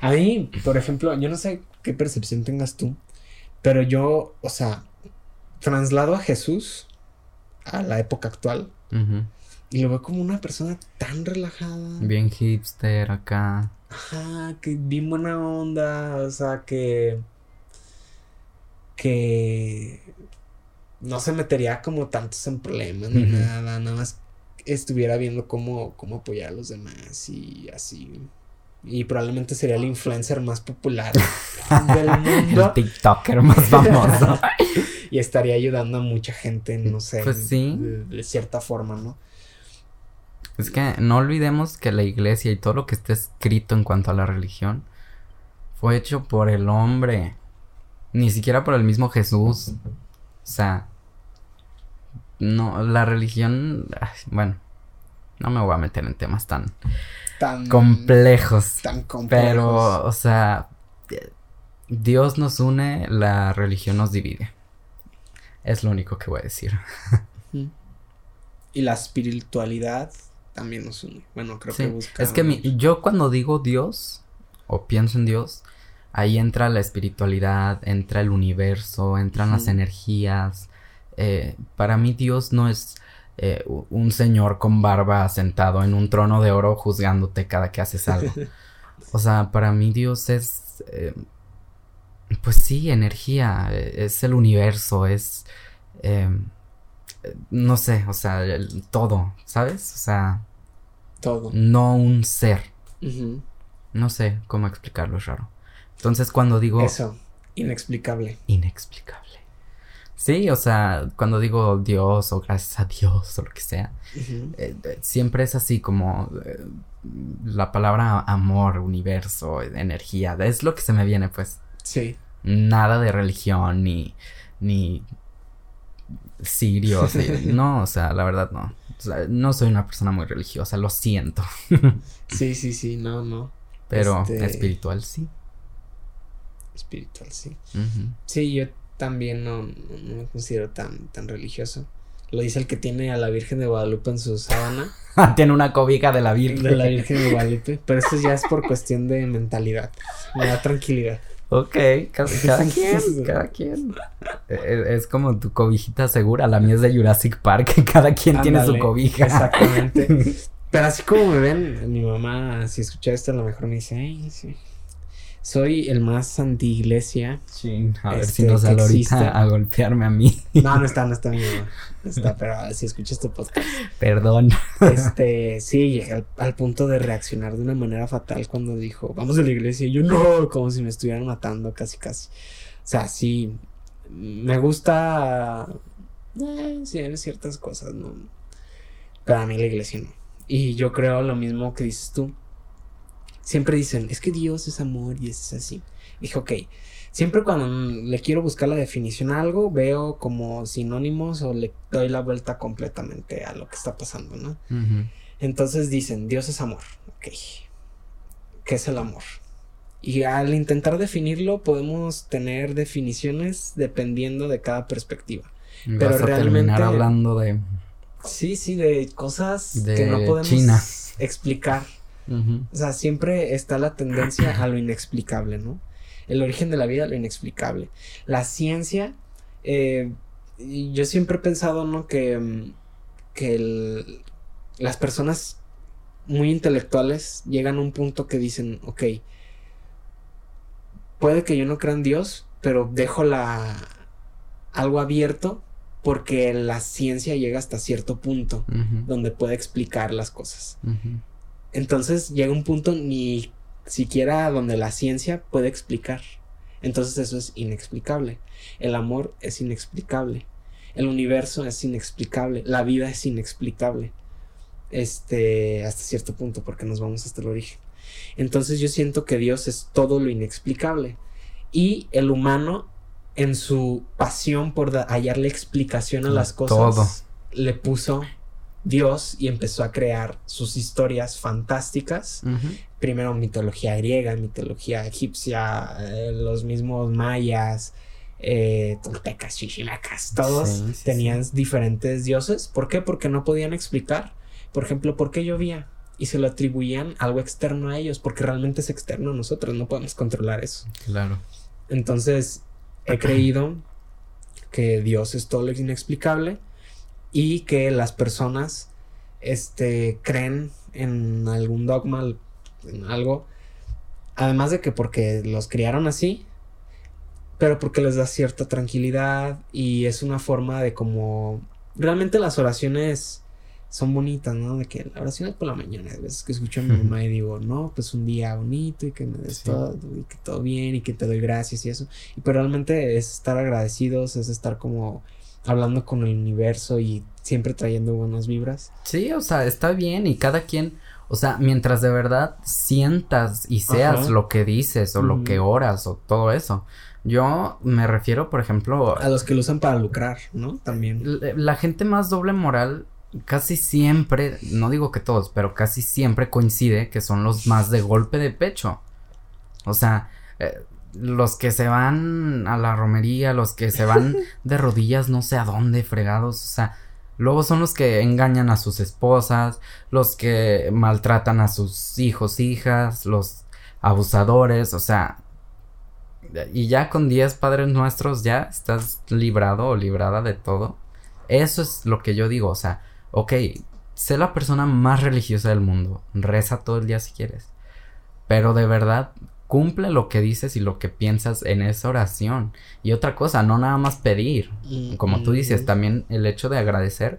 Speaker 1: A mí, por ejemplo, yo no sé qué percepción tengas tú, pero yo, o sea, traslado a Jesús a la época actual y lo veo como una persona tan relajada.
Speaker 2: Bien hipster acá.
Speaker 1: Ajá, que bien buena onda, o sea, que... que no se metería como tantos en problemas ni nada, nada más estuviera viendo cómo, cómo apoyar a los demás y así. Y probablemente sería el influencer más popular del mundo.
Speaker 2: El TikToker más famoso.
Speaker 1: y estaría ayudando a mucha gente, no sé.
Speaker 2: Pues sí.
Speaker 1: De, cierta forma, ¿no?
Speaker 2: Es que no olvidemos que la iglesia y todo lo que está escrito en cuanto a la religión fue hecho por el hombre. Ni siquiera por el mismo Jesús. O sea. No, la religión. bueno. No me voy a meter en temas tan
Speaker 1: tan
Speaker 2: complejos.
Speaker 1: Tan complejos.
Speaker 2: Pero, o sea, Dios nos une, la religión nos divide. Es lo único que voy a decir.
Speaker 1: Y la espiritualidad también nos une. Bueno, creo que busca.
Speaker 2: Es que yo cuando digo Dios o pienso en Dios, ahí entra la espiritualidad, entra el universo, entran las energías. Eh, para mí Dios no es eh, un señor con barba sentado en un trono de oro juzgándote cada que haces algo. O sea, para mí Dios es... Eh, pues sí, energía, es el universo, es... No sé, o sea, todo, ¿sabes? O sea...
Speaker 1: Todo.
Speaker 2: No un ser. No sé cómo explicarlo, es raro. Entonces cuando digo...
Speaker 1: Eso, inexplicable.
Speaker 2: Inexplicable. Sí, o sea, cuando digo Dios o gracias a Dios o lo que sea, eh, eh, siempre es así como eh, la palabra amor, universo, energía, es lo que se me viene, pues.
Speaker 1: Sí.
Speaker 2: Nada de religión ni, ni sirios, no, o sea, la verdad no. no soy una persona muy religiosa, lo siento.
Speaker 1: sí, sí, sí, no, no.
Speaker 2: Pero este espiritual sí.
Speaker 1: Espiritual sí. Sí, yo también no, no, me considero tan, tan religioso. Lo dice el que tiene a la Virgen de Guadalupe en su sábana.
Speaker 2: tiene una cobija de la Virgen.
Speaker 1: De la Virgen de Guadalupe. Pero eso ya es por cuestión de mentalidad. Me da tranquilidad.
Speaker 2: Ok, cada, quien, cada quien. E, e, es, como tu cobijita segura. La mía es de Jurassic Park. Cada quien tiene su cobija.
Speaker 1: Exactamente. Pero así como me ven, mi mamá, si escucha esto, a lo mejor me dice, ay, sí soy el más anti-iglesia.
Speaker 2: Sí, a ver si este, no sale ahorita a golpearme a mí.
Speaker 1: No, no está, no está mi mamá. No está, pero si escuchas este podcast.
Speaker 2: Perdón.
Speaker 1: Este, sí, llegué al, punto de reaccionar de una manera fatal cuando dijo, vamos a la iglesia. Y yo, no, como si me estuvieran matando casi, casi. O sea, sí, me gusta. Eh, sí, en ciertas cosas, ¿no? Pero a mí la iglesia no. Y yo creo lo mismo que dices tú siempre dicen, es que Dios es amor y es así. Dije, ok, siempre cuando le quiero buscar la definición a algo, veo como sinónimos o le doy la vuelta completamente a lo que está pasando, ¿no? Entonces dicen, Dios es amor, ok. ¿Qué es el amor? Y al intentar definirlo podemos tener definiciones dependiendo de cada perspectiva.
Speaker 2: Pero realmente hablando de
Speaker 1: Sí, sí, de cosas que no podemos explicar o sea, siempre está la tendencia a lo inexplicable, ¿no? El origen de la vida, lo inexplicable. La ciencia, eh, yo siempre he pensado, ¿no? Que, mm, que las personas muy intelectuales llegan a un punto que dicen, ok, puede que yo no crea en Dios, pero dejo la algo abierto porque la ciencia llega hasta cierto punto donde puede explicar las cosas. Entonces llega un punto ni siquiera donde la ciencia puede explicar. Entonces eso es inexplicable. El amor es inexplicable. El universo es inexplicable. La vida es inexplicable. Este, hasta cierto punto, porque nos vamos hasta el origen. Entonces yo siento que Dios es todo lo inexplicable. Y el humano, en su pasión por hallarle explicación a las cosas, le puso Dios y empezó a crear sus historias fantásticas. Primero mitología griega, mitología egipcia, eh, los mismos mayas, eh, toltecas, chichimecas, todos tenían diferentes dioses. ¿Por qué? Porque no podían explicar. Por ejemplo, ¿por qué llovía? Y se lo atribuían algo externo a ellos, porque realmente es externo a nosotros, no podemos controlar eso.
Speaker 2: Claro.
Speaker 1: Entonces, he creído que Dios es todo lo inexplicable y que las personas este, creen en algún dogma, en algo, además de que porque los criaron así, pero porque les da cierta tranquilidad y es una forma de como realmente las oraciones son bonitas, ¿no? De que la oración es por la mañana, a veces que escucho a mi mamá y digo, no, pues un día bonito y que me des todo y que todo bien y que te doy gracias y eso. Y pero realmente es estar agradecidos, es estar como hablando con el universo y siempre trayendo buenas vibras.
Speaker 2: Sí, o sea, está bien y cada quien, o sea, mientras de verdad sientas y seas lo que dices o lo que oras o todo eso. Yo me refiero, por ejemplo...
Speaker 1: A los que lo usan para lucrar, ¿no? También.
Speaker 2: La, gente más doble moral casi siempre, no digo que todos, pero casi siempre coincide que son los más de golpe de pecho. O sea, eh, los que se van a la romería, los que se van de rodillas no sé a dónde, fregados, o sea, luego son los que engañan a sus esposas, los que maltratan a sus hijos, hijas, los abusadores, o sea, y ya con 10 padres nuestros ya estás librado o librada de todo. Eso es lo que yo digo, o sea, ok, sé la persona más religiosa del mundo, reza todo el día si quieres, pero de verdad cumple lo que dices y lo que piensas en esa oración. Y otra cosa, no nada más pedir, como tú dices, también el hecho de agradecer.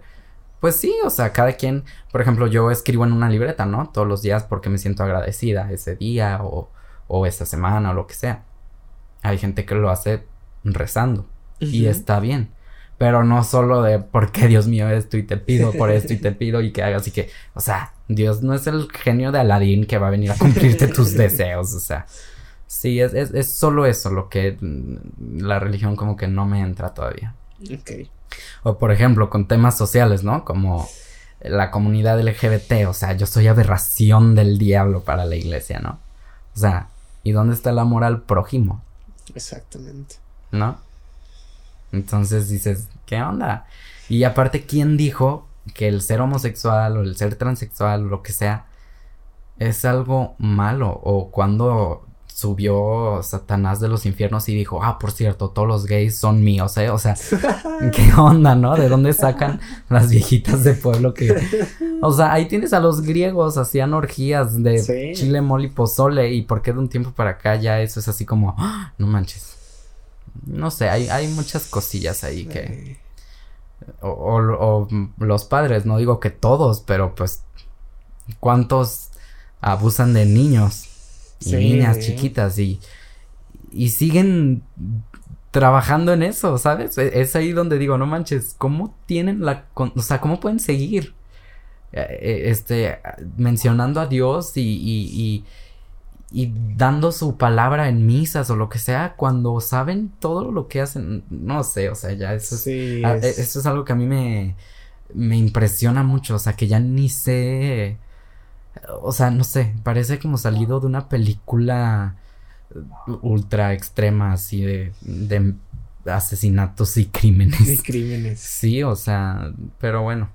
Speaker 2: Pues sí, o sea, cada quien, por ejemplo, yo escribo en una libreta, ¿no? Todos los días porque me siento agradecida ese día o, o esa semana o lo que sea. Hay gente que lo hace rezando y está bien. Pero no solo de porque Dios mío esto y te pido por esto y te pido y que hagas y que, o sea, Dios no es el genio de Aladín que va a venir a cumplirte tus deseos, o sea. Sí, es, es, es, solo eso lo que la religión como que no me entra todavía. Ok. O por ejemplo, con temas sociales, ¿no? Como la comunidad LGBT, o sea, yo soy aberración del diablo para la iglesia, ¿no? O sea, ¿y dónde está el amor al prójimo?
Speaker 1: Exactamente.
Speaker 2: ¿No? Entonces dices, ¿qué onda? Y aparte, ¿quién dijo que el ser homosexual o el ser transexual o lo que sea es algo malo? O cuando subió Satanás de los infiernos y dijo, ah, por cierto, todos los gays son míos, ¿eh? O sea, ¿qué onda, no? ¿De dónde sacan las viejitas de pueblo que... O sea, ahí tienes a los griegos, hacían orgías de chile, mole y pozole, y por qué de un tiempo para acá ya eso es así como, ¡Ah! no manches. No sé, hay, hay muchas cosillas ahí que... O, o los padres, no digo que todos, pero pues, ¿cuántos abusan de niños? y niñas chiquitas y, y siguen trabajando en eso, ¿sabes? E, es ahí donde digo, no manches, ¿cómo tienen la... o sea, ¿cómo pueden seguir? Eh, eh, este, mencionando a Dios y, y, y, dando su palabra en misas o lo que sea, cuando saben todo lo que hacen, no sé, o sea, ya eso es, e, eso es algo que a mí me, me impresiona mucho, o sea, que ya ni sé o sea, no sé, parece como salido de una película ultra extrema así de, de asesinatos y crímenes.
Speaker 1: Y crímenes.
Speaker 2: Sí, o sea, pero bueno.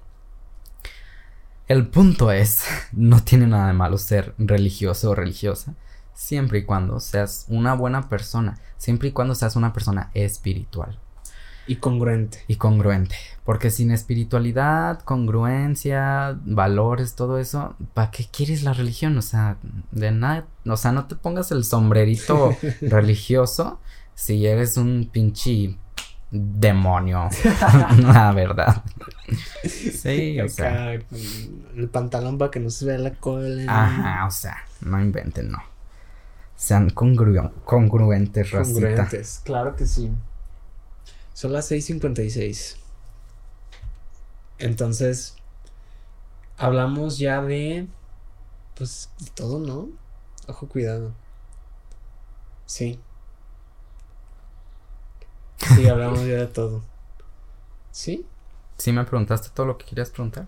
Speaker 2: El punto es, no tiene nada de malo ser religioso o religiosa, siempre y cuando seas una buena persona, siempre y cuando seas una persona espiritual.
Speaker 1: Y congruente.
Speaker 2: Y congruente. Porque sin espiritualidad, congruencia, valores, todo eso, ¿para qué quieres la religión? O sea, de nada, o sea, no te pongas el sombrerito religioso si eres un pinche demonio. la verdad.
Speaker 1: Sí, o sea. El pantalón para que no se vea la cola.
Speaker 2: Ajá, o sea, no inventen, no. Sean congruentes, racita. Congruentes,
Speaker 1: claro que sí. Son las 6.56. Entonces, hablamos ya de... Pues todo, ¿no? Ojo, cuidado. Sí. Sí, hablamos ya de todo. ¿Sí?
Speaker 2: ¿Sí me preguntaste todo lo que querías preguntar?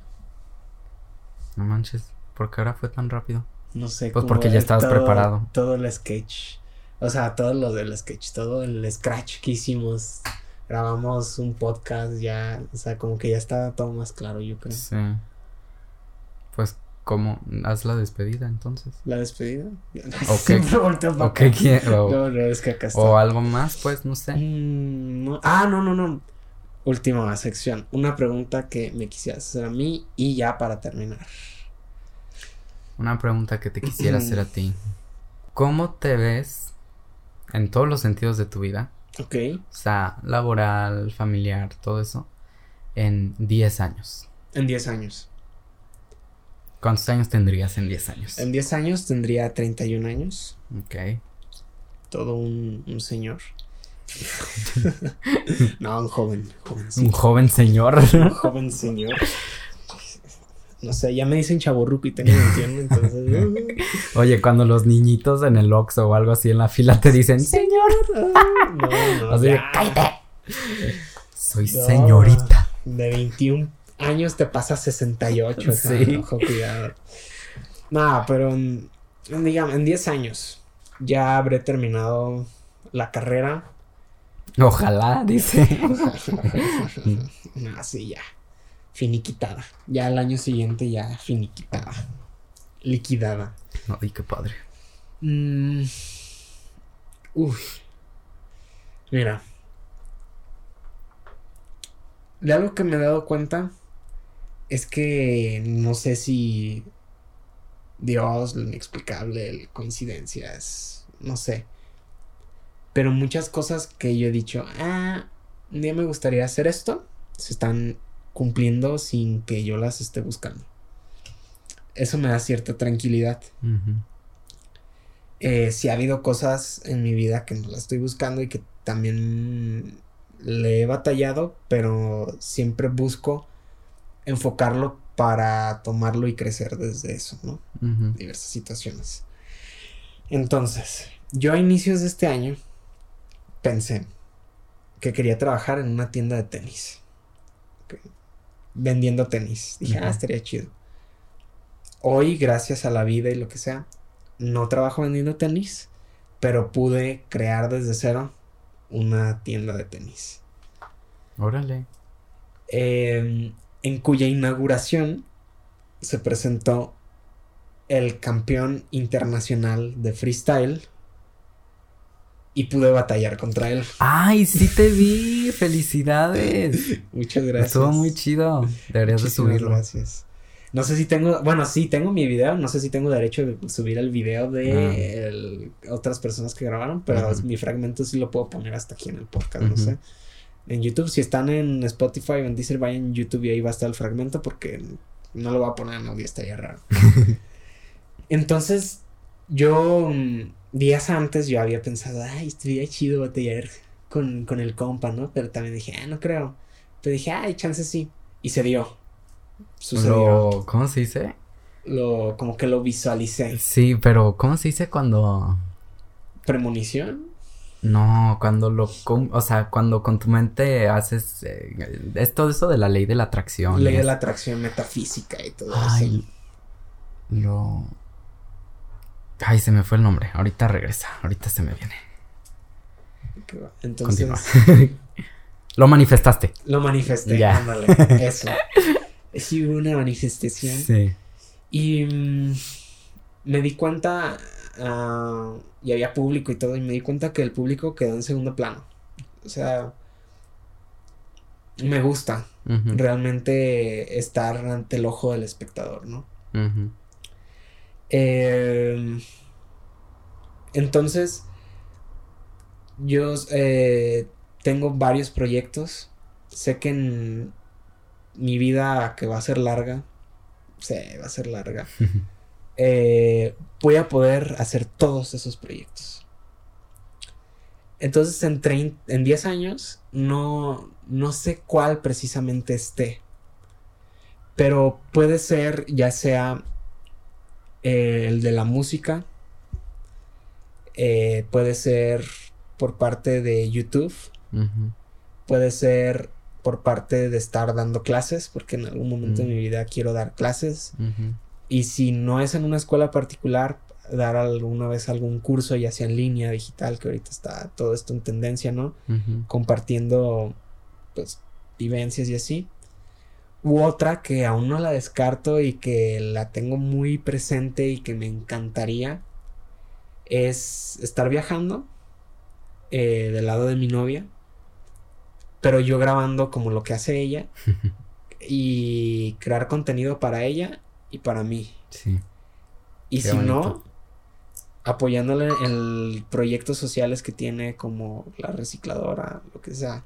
Speaker 2: No manches, ¿por qué ahora fue tan rápido?
Speaker 1: No sé.
Speaker 2: Pues porque ya estabas preparado.
Speaker 1: Todo el sketch. O sea, todo lo del sketch, todo el scratch que hicimos grabamos un podcast ya, o sea, como que ya está todo más claro, yo creo. Sí.
Speaker 2: Pues, ¿cómo? Haz la despedida entonces.
Speaker 1: ¿La despedida?
Speaker 2: Ok. o no, no, es que acá está. O algo más, pues, no sé.
Speaker 1: Mm, ah, no, no, no. Última sección. Una pregunta que me quisieras hacer a mí y ya para terminar.
Speaker 2: Una pregunta que te quisiera hacer a ti. ¿Cómo te ves en todos los sentidos de tu vida?
Speaker 1: Ok.
Speaker 2: O sea, laboral, familiar, todo eso. En 10 años.
Speaker 1: En 10 años.
Speaker 2: ¿Cuántos años tendrías en 10 años?
Speaker 1: En 10 años tendría 31 años.
Speaker 2: Ok.
Speaker 1: Todo un, un señor. no, un joven.
Speaker 2: Un joven señor.
Speaker 1: un joven señor. No sé, ya me dicen chaborruco y tengo 21, entonces.
Speaker 2: Uh. Oye, cuando los niñitos en el Oxxo o algo así en la fila te dicen, señor. no, no. Así cállate. Soy señorita.
Speaker 1: De 21 años te pasa 68. sí. ojo, cuidado. No, pero en, digamos, en 10 años ya habré terminado la carrera.
Speaker 2: Ojalá, dice.
Speaker 1: no, sí, ya. Finiquitada. Ya el año siguiente ya finiquitada. Liquidada.
Speaker 2: Ay, qué padre.
Speaker 1: Mm. Uy. Mira. De algo que me he dado cuenta es que no sé si Dios, lo inexplicable, coincidencias, no sé. Pero muchas cosas que yo he dicho, ah, un día me gustaría hacer esto, se están cumpliendo sin que yo las esté buscando. Eso me da cierta tranquilidad. Eh, si ha habido cosas en mi vida que no las estoy buscando y que también le he batallado, pero siempre busco enfocarlo para tomarlo y crecer desde eso, ¿no? Diversas situaciones. Entonces, yo a inicios de este año pensé que quería trabajar en una tienda de tenis. Vendiendo tenis. Dije, ah, estaría chido. Hoy, gracias a la vida y lo que sea, no trabajo vendiendo tenis, pero pude crear desde cero una tienda de tenis.
Speaker 2: Órale.
Speaker 1: Eh, en cuya inauguración se presentó el campeón internacional de freestyle y pude batallar contra él.
Speaker 2: Ay, sí te vi, felicidades.
Speaker 1: Muchas gracias.
Speaker 2: Estuvo muy chido. Deberías de subirlo.
Speaker 1: Gracias. No sé si tengo, bueno, sí, tengo mi video, no sé si tengo derecho de subir el video de ah. otras personas que grabaron, pero mi fragmento sí lo puedo poner hasta aquí en el podcast, no sé en YouTube. Si están en Spotify o en Deezer, vayan en YouTube y ahí va a estar el fragmento porque no lo voy a poner en audio, estaría raro. Entonces, yo mm, días antes yo había pensado, ay, estaría chido batallar con, con el compa, ¿no? Pero también dije, ah, no creo. Pero dije, ay, chance sí. Y se dio.
Speaker 2: Sucedió. ¿Cómo se dice?
Speaker 1: Lo, como que lo visualicé.
Speaker 2: Sí, pero ¿cómo se dice cuando...
Speaker 1: Premonición.
Speaker 2: No, cuando lo, o sea, cuando con tu mente haces, eh, es todo eso de la ley de la atracción.
Speaker 1: Ley de la atracción metafísica y todo Ay,
Speaker 2: eso. Lo... Ay, se me fue el nombre. Ahorita regresa, ahorita se me viene.
Speaker 1: Entonces...
Speaker 2: lo manifestaste.
Speaker 1: Lo manifesté, ya. eso. Sí hubo una manifestación.
Speaker 2: Sí.
Speaker 1: Y mm, me di cuenta Ah, y había público y todo, y me di cuenta que el público quedó en segundo plano. O sea, me gusta realmente estar ante el ojo del espectador, ¿no? Em, entonces, yo eh, tengo varios proyectos. Sé que en mi vida, que va a ser larga, sé, va a ser larga. Eh, voy a poder hacer todos esos proyectos. Entonces en, en 10 años no, no sé cuál precisamente esté. Pero puede ser ya sea eh, el de la música. Eh, puede ser por parte de YouTube. Puede ser por parte de estar dando clases, porque en algún momento de mi vida quiero dar clases. Y si no es en una escuela particular, dar alguna vez algún curso, ya sea en línea, digital, que ahorita está todo esto en tendencia, ¿no? Compartiendo, pues, vivencias y así. U otra que aún no la descarto y que la tengo muy presente y que me encantaría es estar viajando eh, del lado de mi novia, pero yo grabando como lo que hace ella y crear contenido para ella y para mí.
Speaker 2: Sí.
Speaker 1: Y si no, apoyándole en proyectos sociales que tiene como la recicladora, lo que sea.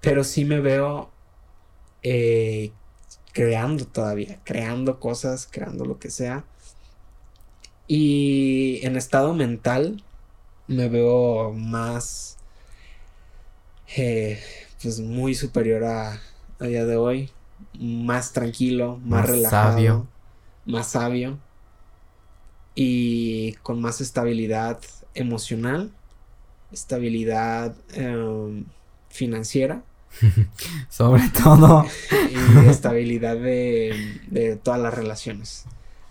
Speaker 1: Pero sí me veo eh, creando todavía, creando cosas, creando lo que sea. Y en estado mental me veo más, eh, pues muy superior a, a, día de hoy, más tranquilo, más, relajado, sabio. más sabio y con más estabilidad emocional, estabilidad em, financiera.
Speaker 2: Sobre todo.
Speaker 1: Y estabilidad de, de, todas las relaciones.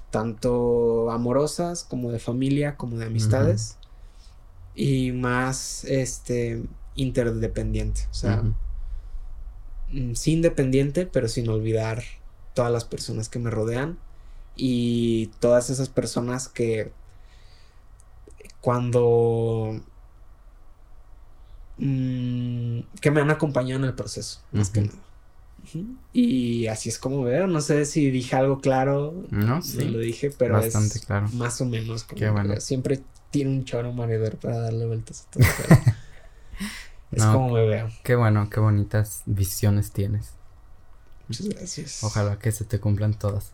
Speaker 1: Tanto amorosas como de familia, como de amistades. Y más este interdependiente. O sea, mm, sí independiente, pero sin olvidar todas las personas que me rodean y todas esas personas que cuando mm, que me han acompañado en el proceso más que nada. Y así es como veo no sé si dije algo claro no sí. lo dije pero bastante es claro. más o menos como Qué bueno. siempre tiene un choro mareador para darle vueltas a todo
Speaker 2: es como me veo. qué bueno qué bonitas visiones tienes.
Speaker 1: Muchas gracias.
Speaker 2: Ojalá que se te cumplan todas.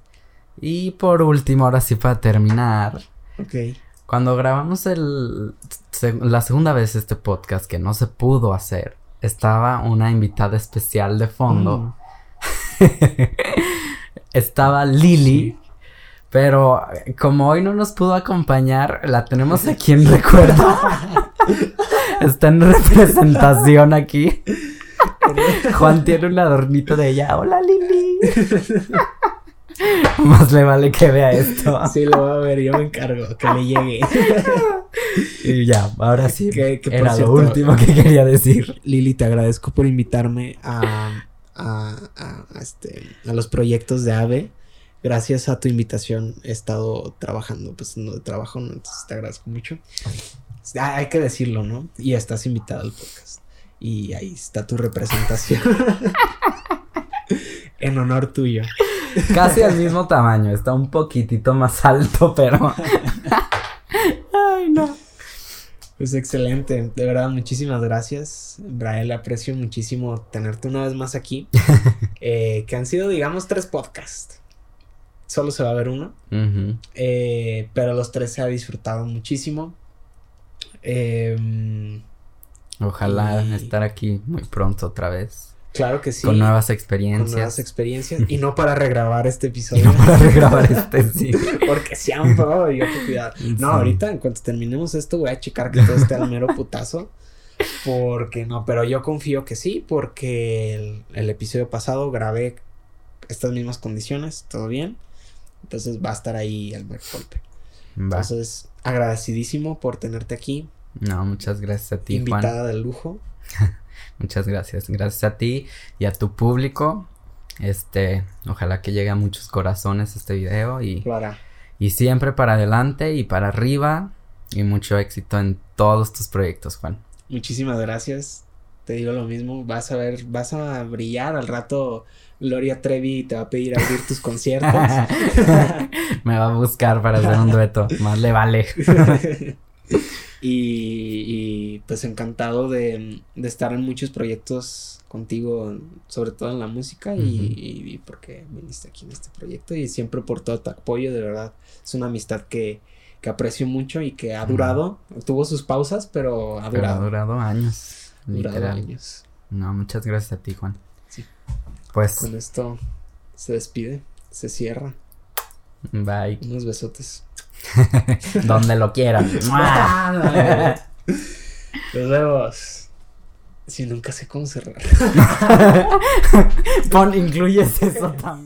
Speaker 2: Y por último, ahora sí para terminar.
Speaker 1: Ok.
Speaker 2: Cuando grabamos el, la segunda vez este podcast que no se pudo hacer, estaba una invitada especial de fondo. Mm. estaba Lili. Pero como hoy no nos pudo acompañar, la tenemos aquí en recuerdo. Está en representación aquí. Juan tiene un adornito de ella. Hola Lili. Más le vale que vea esto.
Speaker 1: Sí, lo va a ver, yo me encargo, que le llegue.
Speaker 2: y ya, ahora sí. era lo último que quería decir.
Speaker 1: Lili, te agradezco por invitarme a, a, a, este, a los proyectos de AVE. Gracias a tu invitación he estado trabajando, pues no de trabajo, entonces te agradezco mucho. Ah, hay que decirlo, ¿no? Y estás invitado al podcast. Y ahí está tu representación. en honor tuyo.
Speaker 2: Casi al mismo tamaño, está un poquitito más alto, pero. Ay, no.
Speaker 1: Pues excelente, de verdad, muchísimas gracias. Brael, aprecio muchísimo tenerte una vez más aquí. Eh, que han sido, digamos, tres podcasts. Solo se va a ver uno. Eh, pero los tres se ha disfrutado muchísimo. Em,
Speaker 2: Ojalá estar aquí muy pronto otra vez.
Speaker 1: Claro que sí.
Speaker 2: Con nuevas experiencias. Con
Speaker 1: nuevas experiencias. y no para regrabar este episodio.
Speaker 2: no para regrabar este, sí.
Speaker 1: Porque si han probado, que cuidar. No, ahorita, en cuanto terminemos esto, voy a checar que todo esté al mero putazo. Porque no, pero yo confío que sí, porque el, episodio pasado grabé estas mismas condiciones, todo bien. Entonces va a estar ahí el golpe. Entonces, agradecidísimo por tenerte aquí.
Speaker 2: No, muchas gracias a ti.
Speaker 1: Invitada de lujo.
Speaker 2: Muchas gracias. Gracias a ti y a tu público. Este, ojalá que llegue a muchos corazones este video y, y siempre para adelante y para arriba y mucho éxito en todos tus proyectos, Juan.
Speaker 1: Muchísimas gracias. Te digo lo mismo, vas a ver, vas a brillar al rato. Gloria Trevi te va a pedir abrir tus conciertos.
Speaker 2: Me va a buscar para hacer un dueto. Más le vale.
Speaker 1: Y, pues encantado de, estar en muchos proyectos contigo, sobre todo en la música y, porque viniste aquí en este proyecto y siempre por todo tu apoyo, de verdad. Es una amistad que, aprecio mucho y que ha durado, tuvo sus pausas, pero ha durado.
Speaker 2: ha durado años.
Speaker 1: Durado años.
Speaker 2: No, muchas gracias a ti, Juan.
Speaker 1: Sí.
Speaker 2: Pues.
Speaker 1: Con esto se despide, se cierra.
Speaker 2: Bye.
Speaker 1: Unos besotes.
Speaker 2: Donde lo quieran.
Speaker 1: Nos vemos. Si nunca sé cómo cerrar.
Speaker 2: Pon, incluyes eso también.